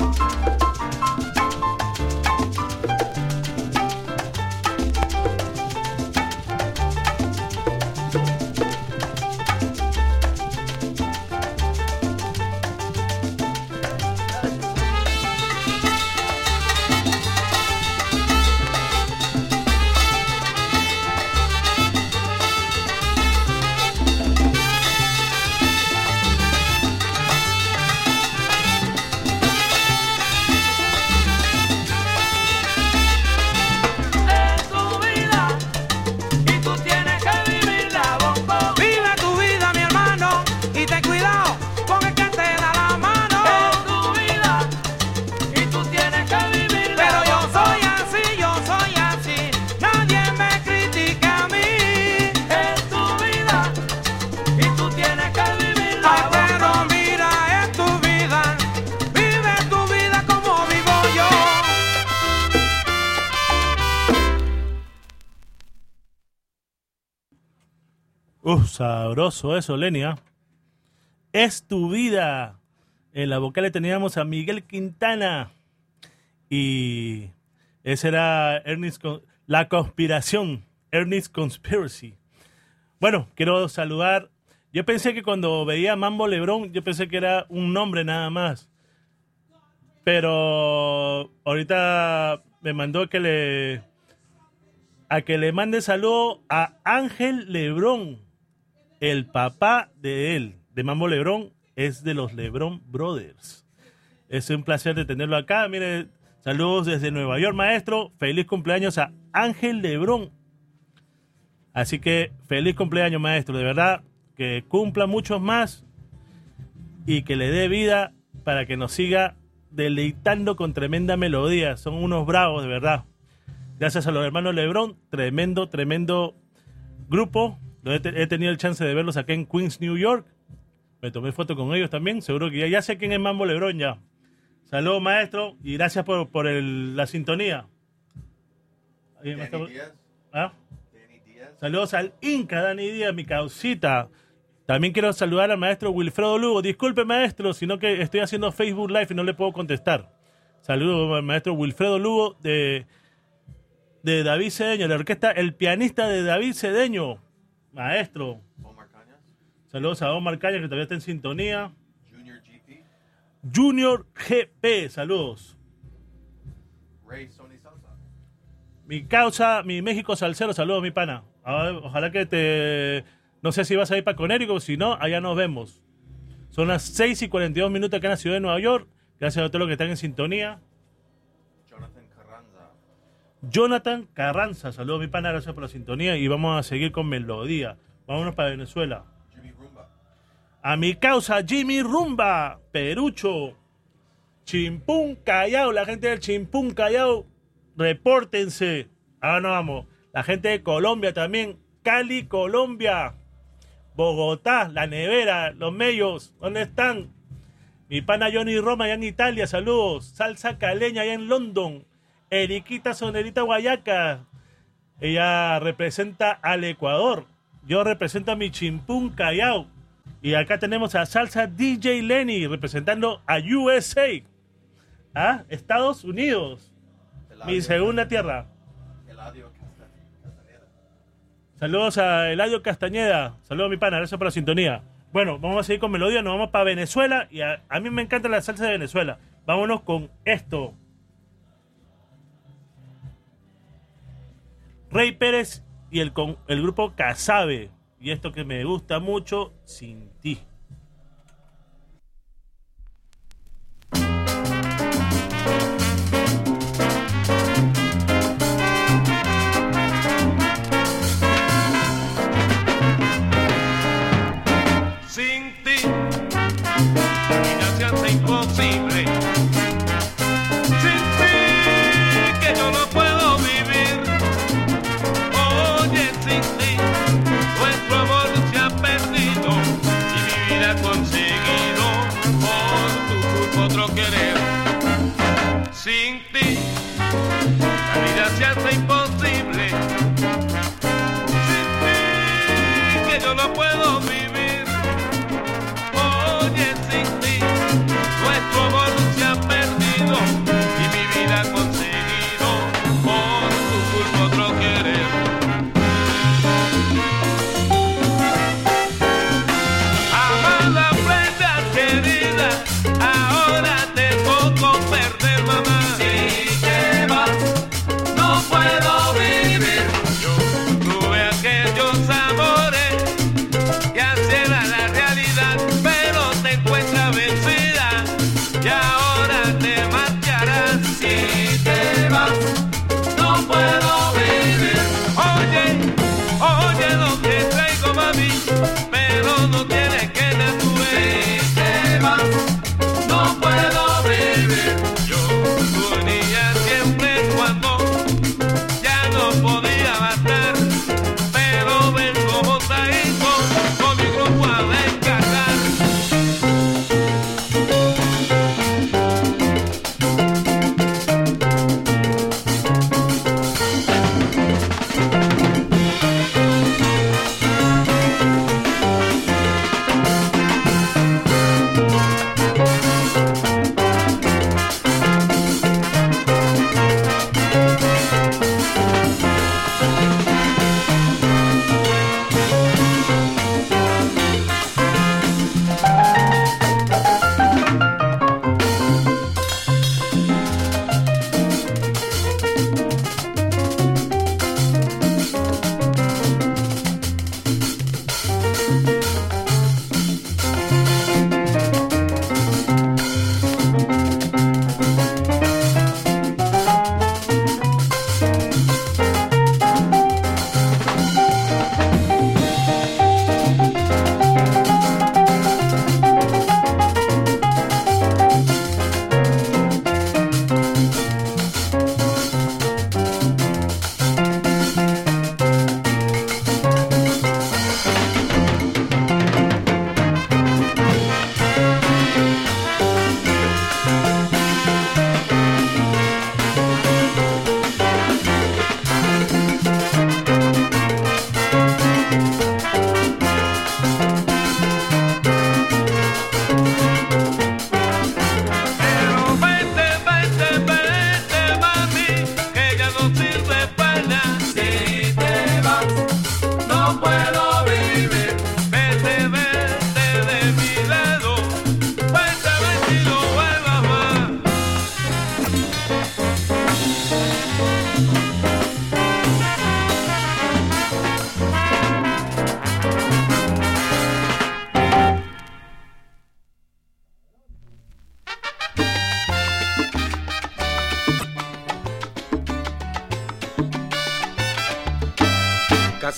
Eso, Lenia. Es tu vida. En la vocal le teníamos a Miguel Quintana. Y ese era Ernest La Conspiración. Ernest Conspiracy. Bueno, quiero saludar. Yo pensé que cuando veía Mambo Lebrón, yo pensé que era un nombre nada más. Pero ahorita me mandó que le a que le mande saludo a Ángel Lebrón, el papá de él, de Mambo Lebrón, es de los Lebrón Brothers. Es un placer de tenerlo acá. Mire, saludos desde Nueva York, maestro. Feliz cumpleaños a Ángel Lebrón. Así que feliz cumpleaños, maestro. De verdad, que cumpla muchos más y que le dé vida para que nos siga deleitando con tremenda melodía. Son unos bravos, de verdad. Gracias a los hermanos Lebron, tremendo, tremendo grupo. He, te- he tenido el chance de verlos acá en Queens, New York. Me tomé foto con ellos también. Seguro que ya, ya sé quién es Mambo Lebron ya. Saludos, maestro, y gracias por, por el- la sintonía. ¿Ah? Saludos al Inca, Dani Díaz, mi causita. También quiero saludar al maestro Wilfredo Lugo. Disculpe, maestro, sino que estoy haciendo Facebook Live y no le puedo contestar. Saludos al maestro Wilfredo Lugo de, de David Cedeño, la orquesta El Pianista de David Cedeño. Maestro. Saludos a Omar Cañas, que todavía está en sintonía. Junior GP. Junior GP, saludos. Ray Sony Salsa. Mi causa, mi México salsero, saludos, mi pana. Ver, ojalá que te. No sé si vas a ir para Conérico, si no, allá nos vemos. Son las 6 y 42 minutos acá en la ciudad de Nueva York. Gracias a todos los que están en sintonía. Jonathan Carranza. Saludos, mi pana, gracias por la sintonía. Y vamos a seguir con melodía. Vámonos para Venezuela. Jimmy Rumba. A mi causa, Jimmy Rumba, Perucho, Chimpún Callao, la gente del Chimpún Callao, repórtense. Ahora no vamos. La gente de Colombia también, Cali, Colombia, Bogotá, La Nevera, Los Mellos, ¿dónde están? Mi pana Johnny Roma allá en Italia, saludos. Salsa Caleña allá en London. Eriquita Sonerita Guayaca, ella representa al Ecuador. Yo represento a mi Chimpún Callao. Y acá tenemos a Salsa DJ Lenny representando a USA. ¿Ah? Estados Unidos. Mi segunda tierra. Eladio Casta- Castaneda. Saludos a Eladio Castañeda. Saludos a mi pana, gracias por la sintonía. Bueno, vamos a seguir con melodía, nos vamos para Venezuela. Y a, a mí me encanta la salsa de Venezuela. Vámonos con esto. Rey Pérez y el, el grupo Casabe. Y esto que me gusta mucho, Sin ti.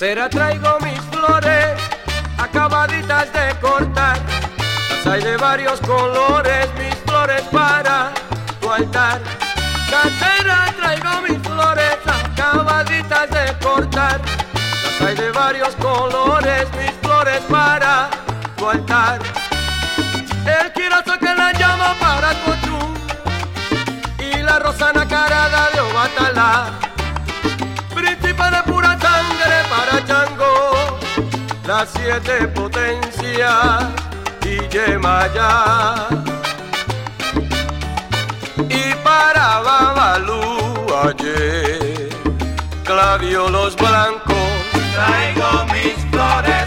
Casera traigo mis flores, acabaditas de cortar. Las hay de varios colores, mis flores para tu altar. Casera traigo mis flores, acabaditas de cortar. Las hay de varios colores, mis flores para tu altar. El quirazo que la llama para Cochú y la rosa nacarada de Obatalá. Príncipe de pura para Chango, las siete potencias y Yemaya. Y para Babalú ayer, claviolos blancos, traigo mis flores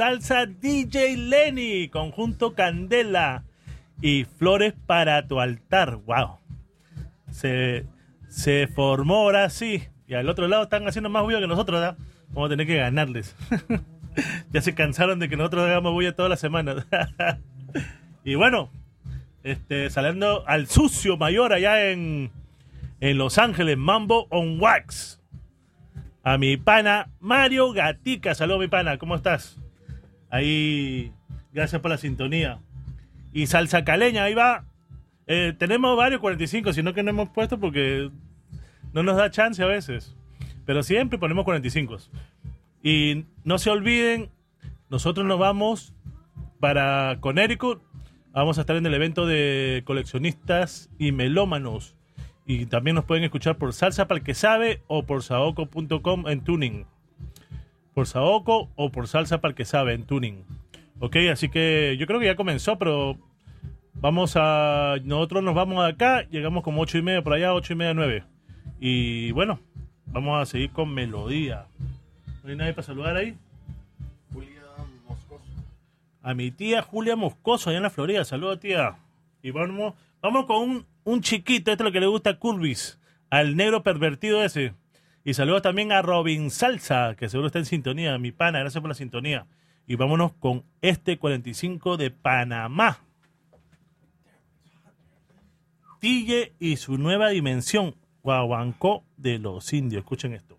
Salsa DJ Lenny, conjunto Candela y flores para tu altar. Wow. Se, se formó ahora sí. Y al otro lado están haciendo más bulla que nosotros, ¿verdad? Vamos a tener que ganarles. ya se cansaron de que nosotros hagamos bulla todas las semanas. y bueno, este, saliendo al sucio mayor allá en, en Los Ángeles, Mambo on Wax a mi pana Mario Gatica. Saludos, mi pana, ¿cómo estás? Ahí, gracias por la sintonía. Y salsa caleña, ahí va. Eh, tenemos varios 45, sino que no hemos puesto porque no nos da chance a veces. Pero siempre ponemos 45. Y no se olviden, nosotros nos vamos para Connecticut. Vamos a estar en el evento de coleccionistas y melómanos. Y también nos pueden escuchar por Salsa para el que sabe o por saoco.com en tuning. Por Saoco o por Salsa para el que sabe en tuning. Ok, así que yo creo que ya comenzó, pero vamos a. Nosotros nos vamos de acá, llegamos como ocho y media por allá, ocho y media, nueve. Y bueno, vamos a seguir con melodía. ¿No hay nadie para saludar ahí? Julia Moscoso. A mi tía Julia Moscoso allá en la Florida. Saludos, tía. Y vamos, vamos con un, un chiquito, esto es lo que le gusta a Curvis, al negro pervertido ese. Y saludos también a Robin Salsa, que seguro está en sintonía. Mi pana, gracias por la sintonía. Y vámonos con este 45 de Panamá. Tille y su nueva dimensión. Guaguancó de los indios. Escuchen esto.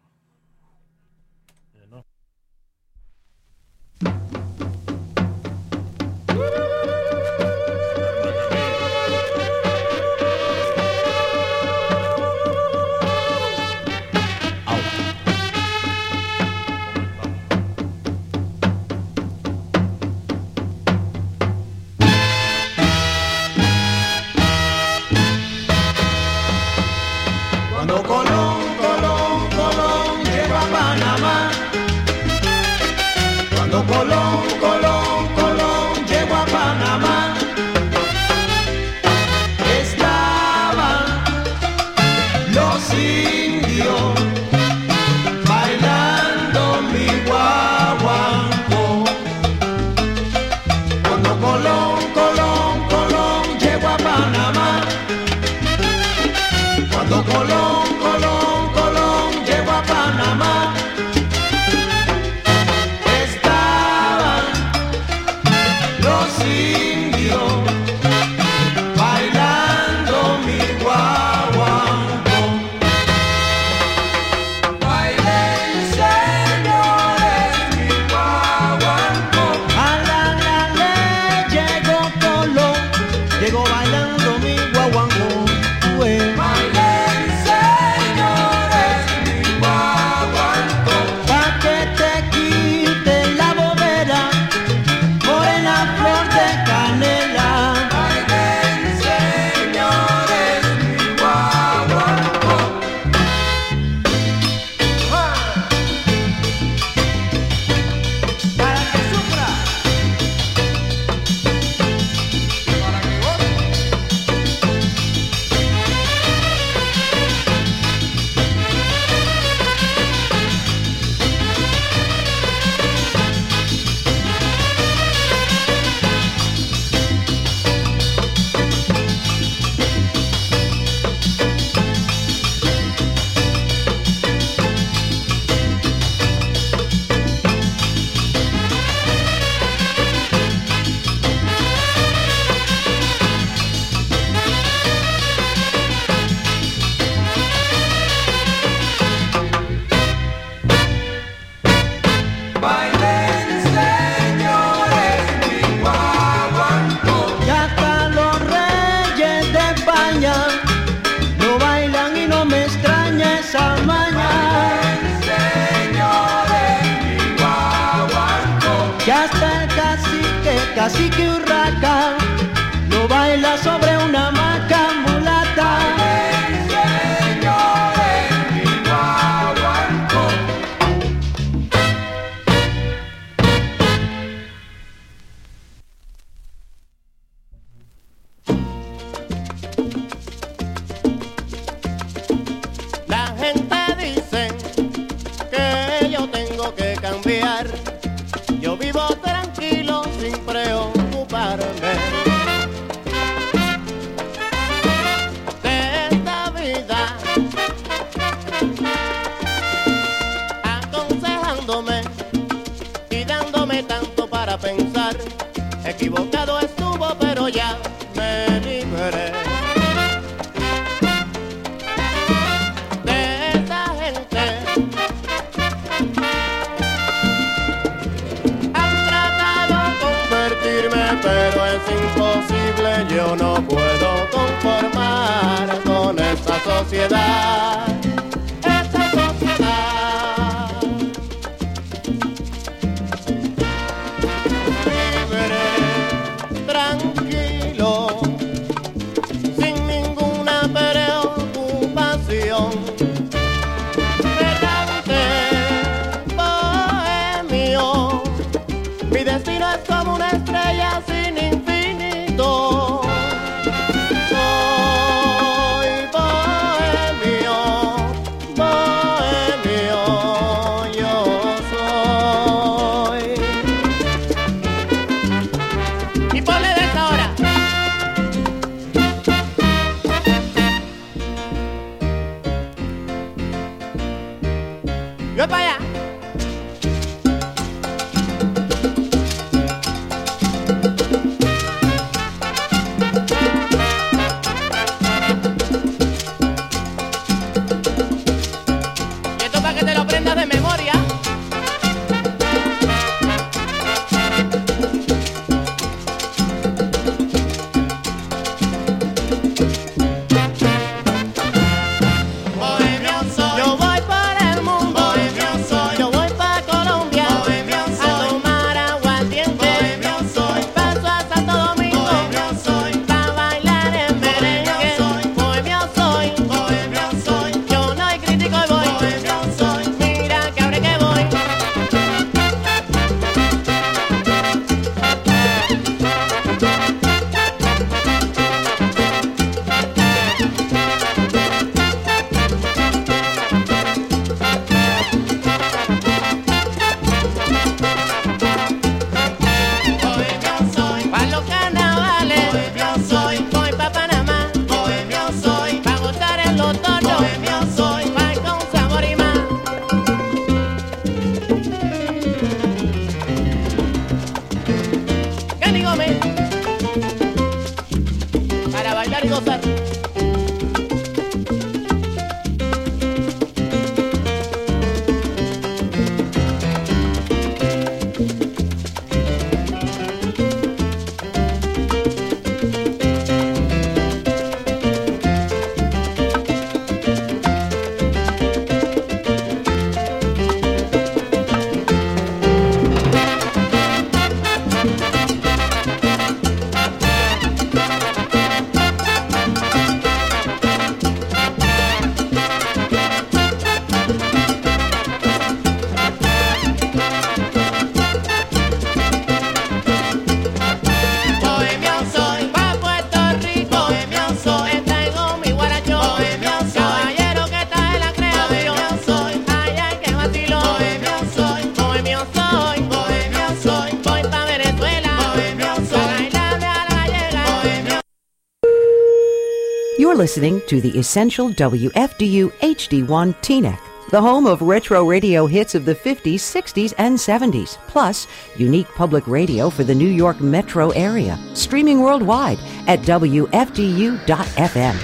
Listening to the Essential WFDU HD1 TNEC, the home of retro radio hits of the 50s, 60s, and 70s, plus unique public radio for the New York metro area. Streaming worldwide at WFDU.FM.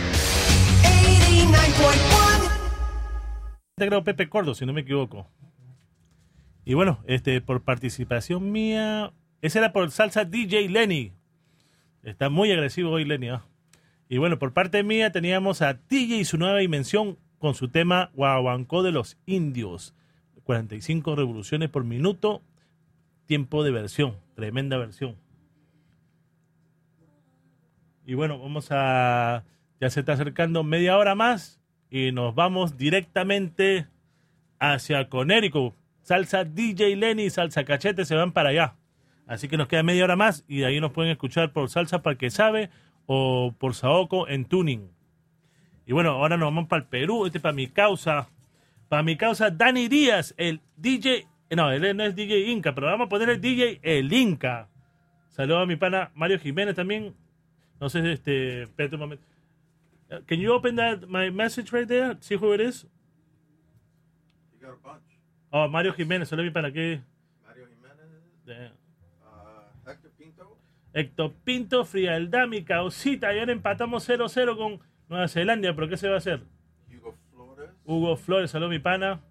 creo Pepe Cordo, si no me equivoco. Y bueno, este por participación mía, ese era por salsa DJ Lenny. Está muy agresivo hoy Lenny. ¿ah? Y bueno, por parte mía teníamos a DJ y su nueva dimensión con su tema Guaguancó de los Indios. 45 revoluciones por minuto, tiempo de versión, tremenda versión. Y bueno, vamos a... Ya se está acercando media hora más y nos vamos directamente hacia Conérico. Salsa DJ Lenny, salsa cachete se van para allá. Así que nos queda media hora más y de ahí nos pueden escuchar por Salsa para que sabe o por Saoco en Tuning. Y bueno, ahora nos vamos para el Perú. Este para mi causa. Para mi causa, Dani Díaz, el DJ. No, él no es DJ Inca, pero vamos a poner el DJ El Inca. Saludos a mi pana Mario Jiménez también. No sé, este. Espérate un momento. Uh, Can you open that my message right there? See who it is? You got a bunch. Oh, Mario Jiménez, solo mi pana que. Mario Jiménez. Héctor Pinto, Frialdad, mi causita. Y ahora empatamos 0-0 con Nueva Zelanda. ¿Pero qué se va a hacer? Hugo Flores, Hugo Flores, salud mi pana.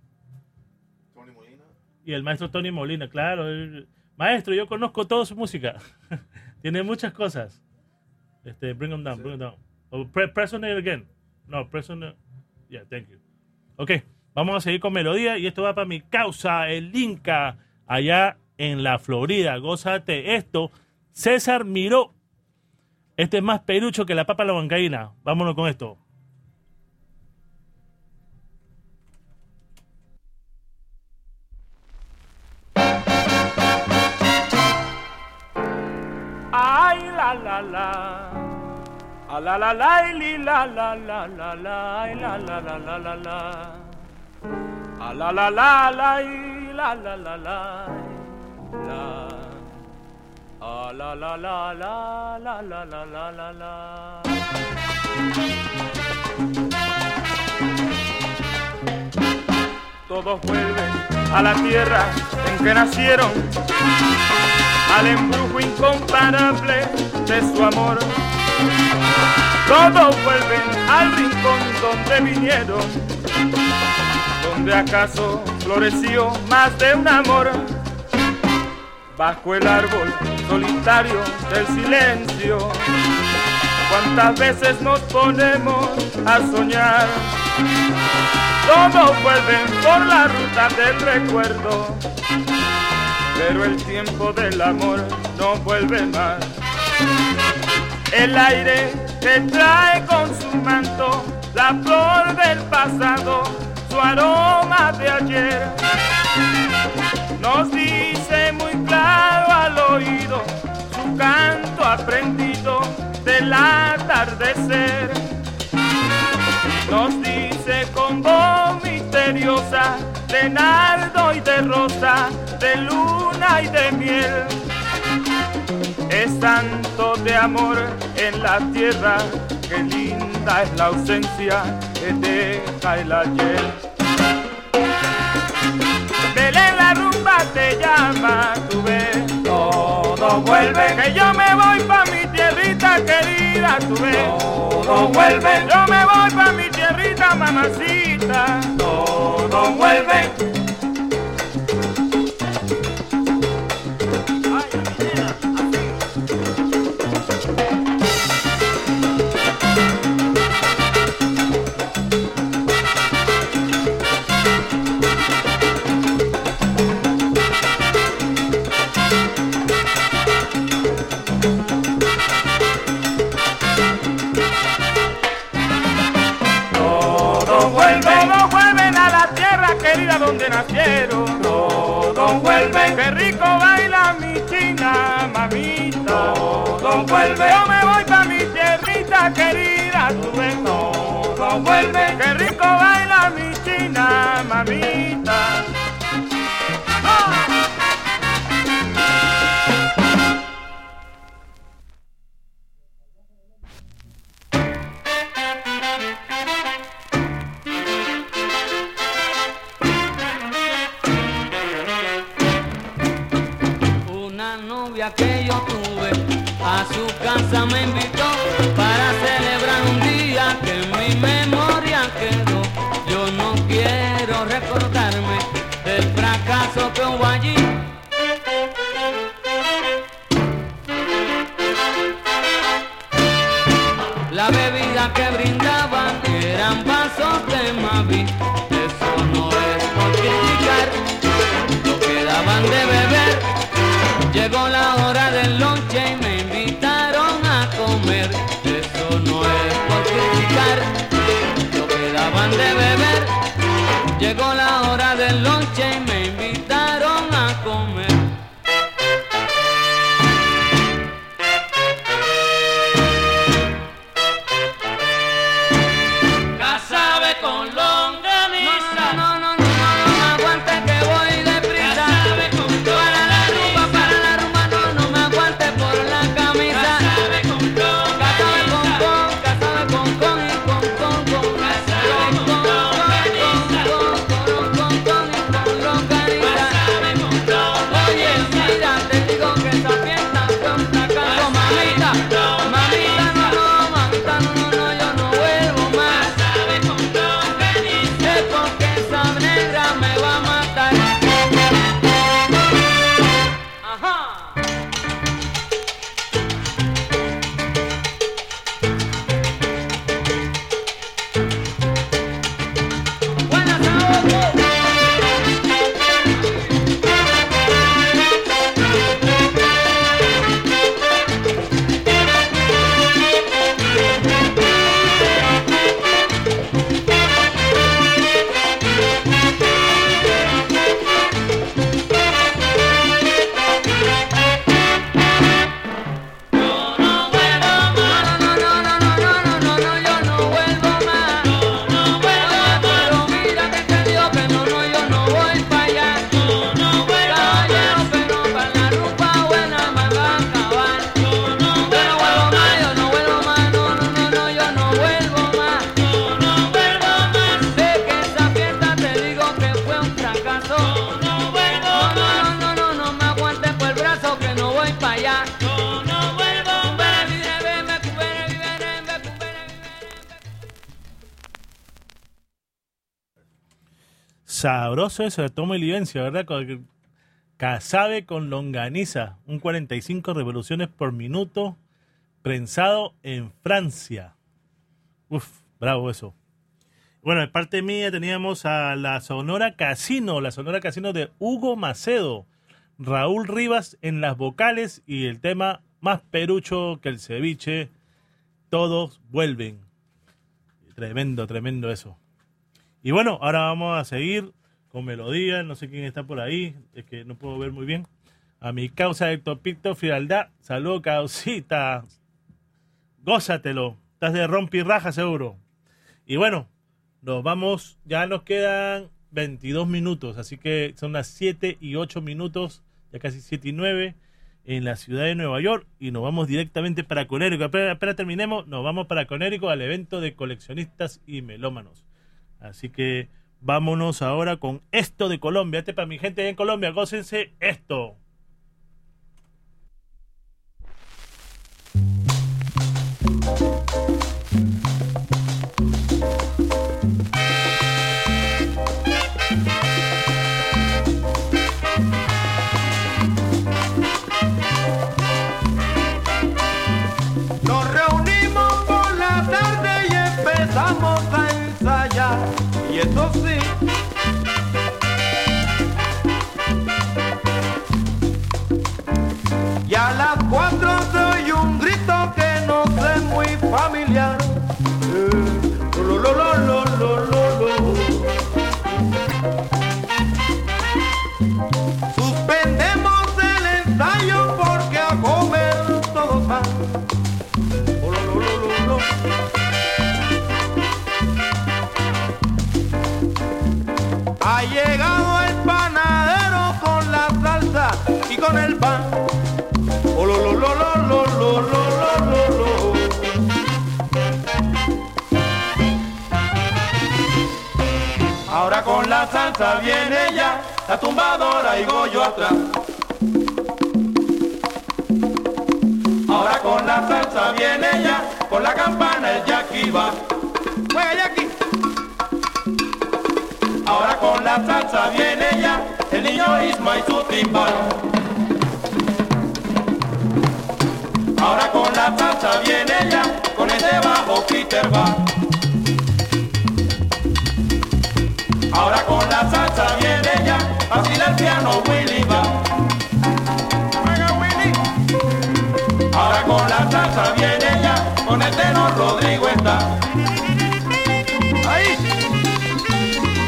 Tony Molina. Y el maestro Tony Molina, claro. el- Maestro, yo conozco toda su música. Tiene muchas cosas. Este, bring them down, bring them down. Oh, pre- press on it again. No, press on it. Yeah, thank you. Ok, vamos a seguir con melodía y esto va para mi causa, el Inca, allá en la Florida. Gózate esto. César Miró. Este es más perucho que la papa la bancaína. Vámonos con esto. Ay, la, la, la. A la, la, la, li, la, la, la, la, la, la, la, la, la, la, la. La, la, la, la, la, la, la, la. A la, la, la, la, la, la, la, la, la, la. Todos vuelven a la tierra en que nacieron al embrujo incomparable de su amor. Todos vuelven al rincón donde vinieron, donde acaso floreció más de un amor. Bajo el árbol solitario del silencio, cuántas veces nos ponemos a soñar. Todos vuelven por la ruta del recuerdo pero el tiempo del amor no vuelve más. El aire que trae con su manto la flor del pasado, su aroma de ayer. Nos dice al oído su canto aprendido del atardecer. Nos dice con voz misteriosa de nardo y de rosa, de luna y de miel. Es tanto de amor en la tierra, que linda es la ausencia que deja el ayer. Llama, tú ves, todo vuelve. Que yo me voy pa' mi tierrita querida, tú ves, todo vuelve. Yo me voy pa' mi tierrita, mamacita, todo vuelve. Nacieron. Todos vuelven, qué rico baila mi china, mamita. Todos vuelven, yo me voy pa' mi tierrita querida, tú ves. Todos vuelven, qué rico baila mi china, mamita. Eso de toma y livencia, ¿verdad? Con- Casabe con longaniza, un 45 revoluciones por minuto, prensado en Francia. Uf, bravo eso. Bueno, de parte mía teníamos a la Sonora Casino, la Sonora Casino de Hugo Macedo, Raúl Rivas en las vocales y el tema más perucho que el ceviche, todos vuelven. Tremendo, tremendo eso. Y bueno, ahora vamos a seguir con melodía. No sé quién está por ahí, es que no puedo ver muy bien. A mi causa Héctor Picto Frialdad. Salud, causita. Gózatelo. Estás de rompirraja seguro. Y bueno, nos vamos. Ya nos quedan 22 minutos. Así que son las 7 y 8 minutos. Ya casi 7 y 9 en la ciudad de Nueva York. Y nos vamos directamente para Conérico. Espera, espera, terminemos. Nos vamos para Conérico al evento de coleccionistas y melómanos. Así que vámonos ahora con esto de Colombia. Este para mi gente en Colombia, gócense esto. La salsa viene ya la tumbadora y Goyo atrás. Ahora con la salsa viene ya, con la campana el Jackie va. Juega Jackie. Ahora con la salsa viene ya, el niño Isma y su timbal. Ahora con la salsa viene ya, con ese bajo Peter va. Ahora con la salsa viene ya, vacila el piano Willy va. Willy. Ahora con la salsa viene ya, con el tenor Rodrigo está. Ahí.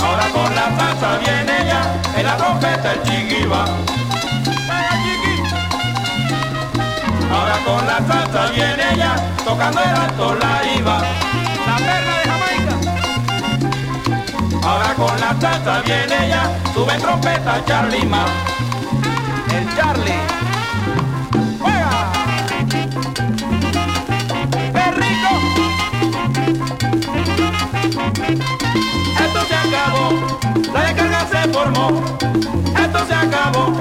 Ahora con la salsa viene ya, en la trompeta el chiqui va. Ahora con la salsa viene ya, tocando el alto la iba. La Ahora con la chacha viene ella, sube trompeta Charlie Ma. El Charlie. ¡Juega! ¡Perrico! Esto se acabó, la descarga se formó. Esto se acabó,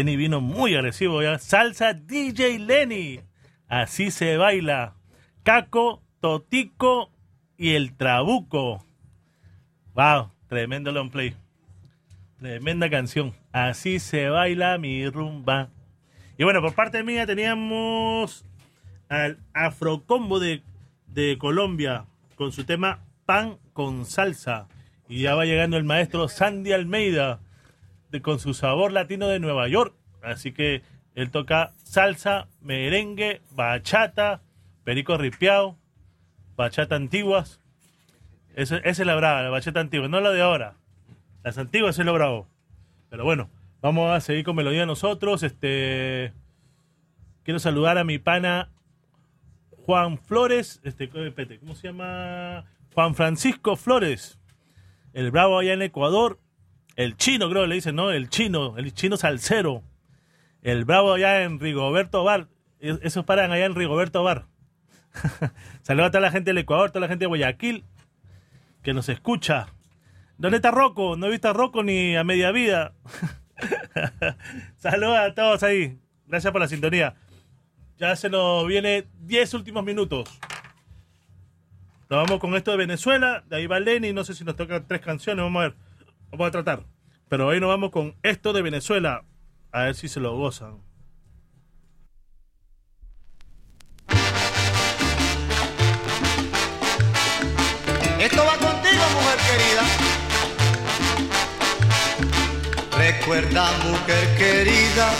Lenny vino muy agresivo ya. Salsa DJ Lenny. Así se baila. Caco, Totico y el Trabuco. Wow, tremendo long play. Tremenda canción. Así se baila mi rumba. Y bueno, por parte mía teníamos al Afrocombo de, de Colombia con su tema Pan con salsa. Y ya va llegando el maestro Sandy Almeida con su sabor latino de Nueva York. Así que él toca salsa, merengue, bachata, perico ripiao, bachata antiguas. Esa es la brava, la bachata antigua, no la de ahora. Las antiguas es lo bravo. Pero bueno, vamos a seguir con melodía nosotros. Este quiero saludar a mi pana Juan Flores, este, ¿cómo se llama? Juan Francisco Flores, el bravo allá en Ecuador, el chino creo que le dicen, ¿no? El chino, el chino salsero, el bravo allá en Rigoberto Bar, Es- esos paran allá en Rigoberto Bar. Saludos a toda la gente del Ecuador, toda la gente de Guayaquil, que nos escucha. ¿Dónde está Rocco? No he visto a Rocco ni a media vida. Saludos a todos ahí. Gracias por la sintonía. Ya se nos viene 10 últimos minutos. Nos vamos con esto de Venezuela. De ahí va Lenny. No sé si nos tocan tres canciones. Vamos a ver. Vamos a tratar. Pero hoy nos vamos con esto de Venezuela. A ver si se lo gozan. Esto va contigo, mujer querida. Recuerda, mujer querida,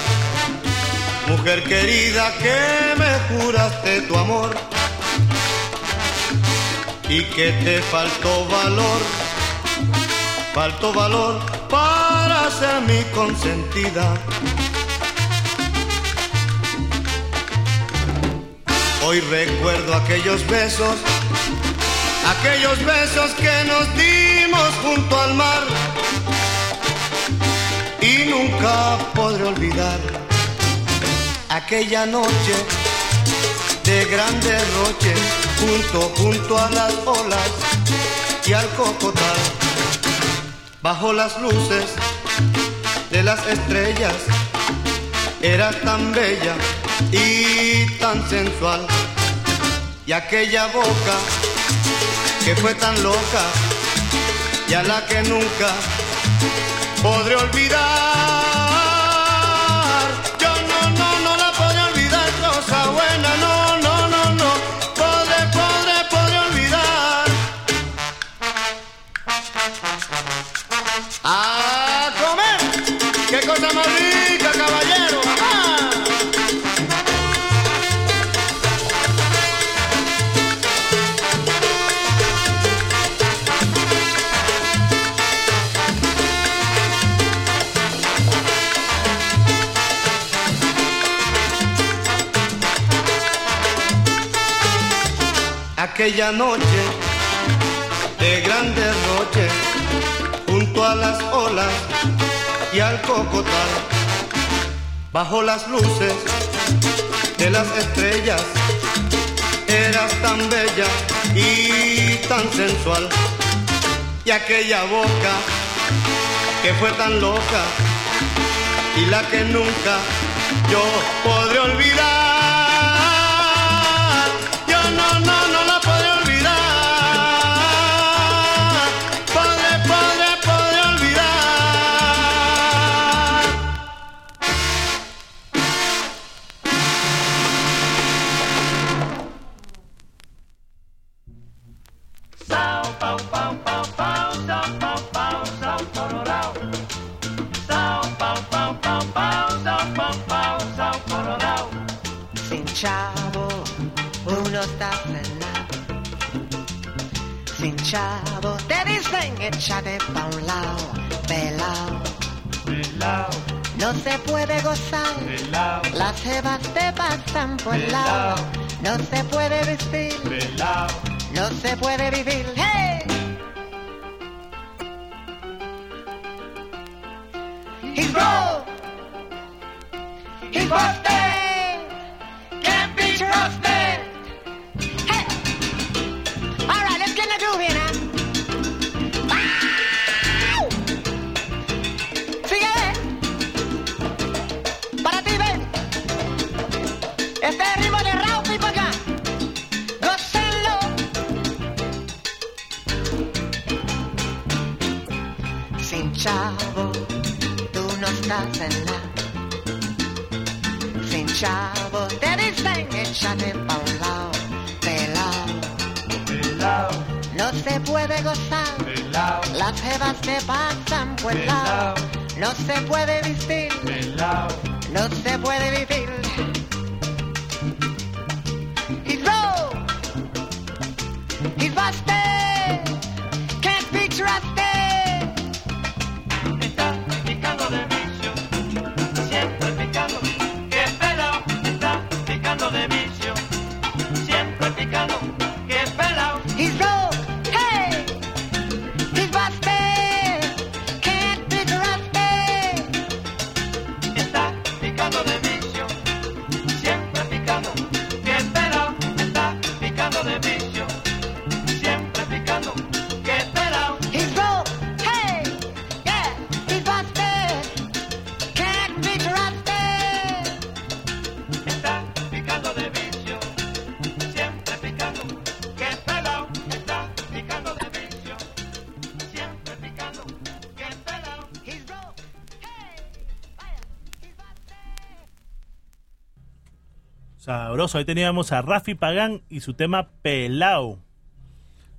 mujer querida, que me juraste tu amor y que te faltó valor, faltó valor para ser mi consentida. Hoy recuerdo aquellos besos aquellos besos que nos dimos junto al mar y nunca podré olvidar aquella noche de gran derroche junto junto a las olas y al cocotal bajo las luces de las estrellas era tan bella y tan sensual y aquella boca que fue tan loca y a la que nunca podré olvidar. Aquella noche de gran derroche junto a las olas y al cocotal bajo las luces de las estrellas eras tan bella y tan sensual. Y aquella boca que fue tan loca y la que nunca yo podré olvidar las cebas te pasan por el lado. No se puede vestir, no se puede vivir. Ahí teníamos a Rafi Pagán y su tema Pelao.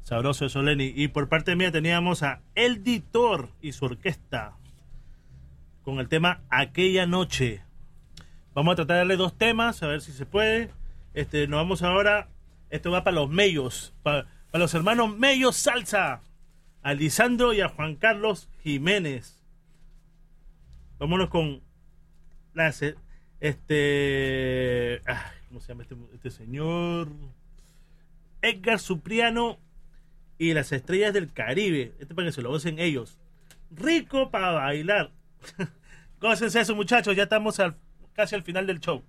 Sabroso eso, Lenny. Y por parte mía teníamos a El Ditor y su orquesta con el tema Aquella Noche. Vamos a tratar de darle dos temas, a ver si se puede. Este, nos vamos ahora. Esto va para los Mellos, para, los hermanos Mellos Salsa, a Lisandro y a Juan Carlos Jiménez. Vámonos con este ay, ¿cómo se llama este, este señor? Edgar Supriano y las estrellas del Caribe. Este para que se lo gocen ellos. Rico para bailar. Gócense eso, muchachos. Ya estamos al- casi al final del show.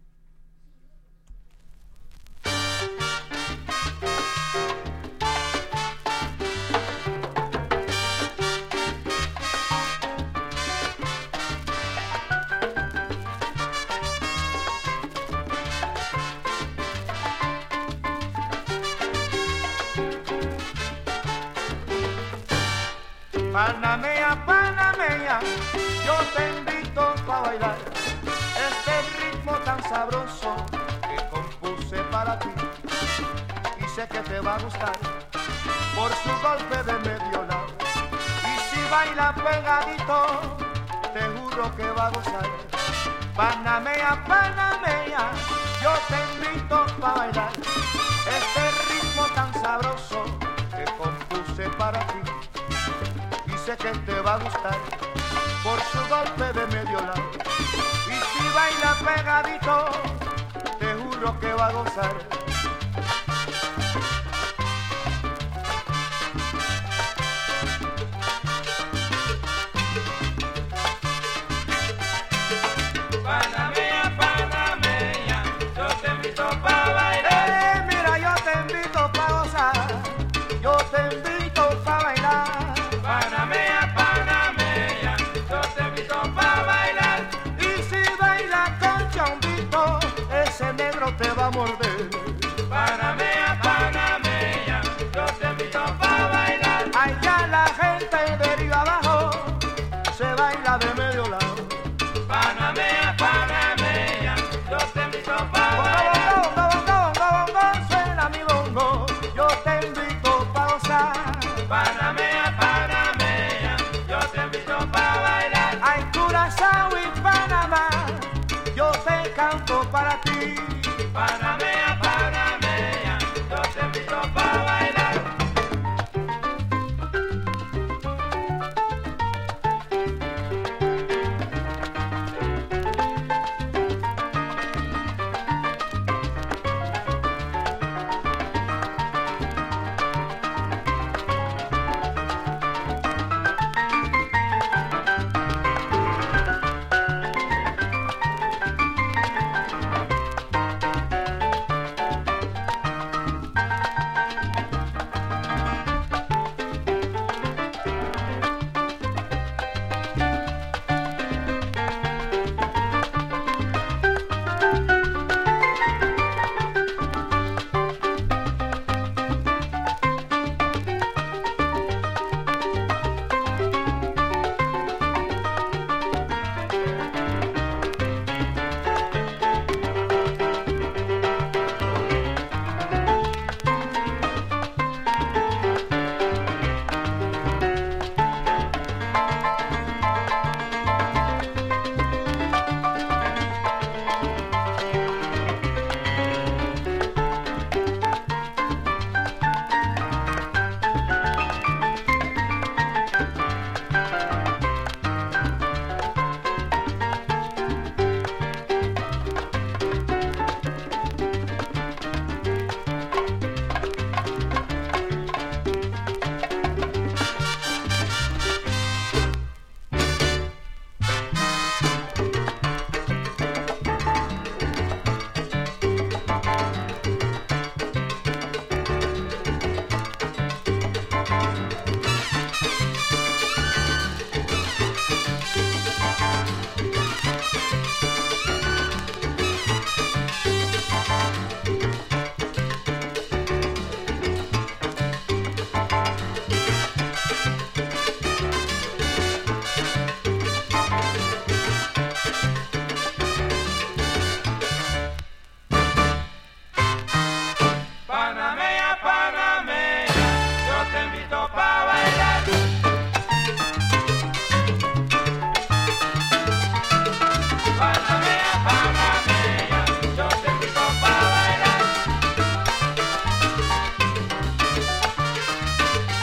Panamea, Panamea, yo te invito pa' bailar este ritmo tan sabroso que compuse para ti. Y sé que te va a gustar por su golpe de medio lado. Y si baila pegadito te juro que va a gozar. Panamea, Panamea, yo te invito pa' bailar este ritmo tan sabroso que compuse para ti sé que te va a gustar por su golpe de medio lado. Y si baila pegadito, te juro que va a gozar. Negro Panamea, Panamea,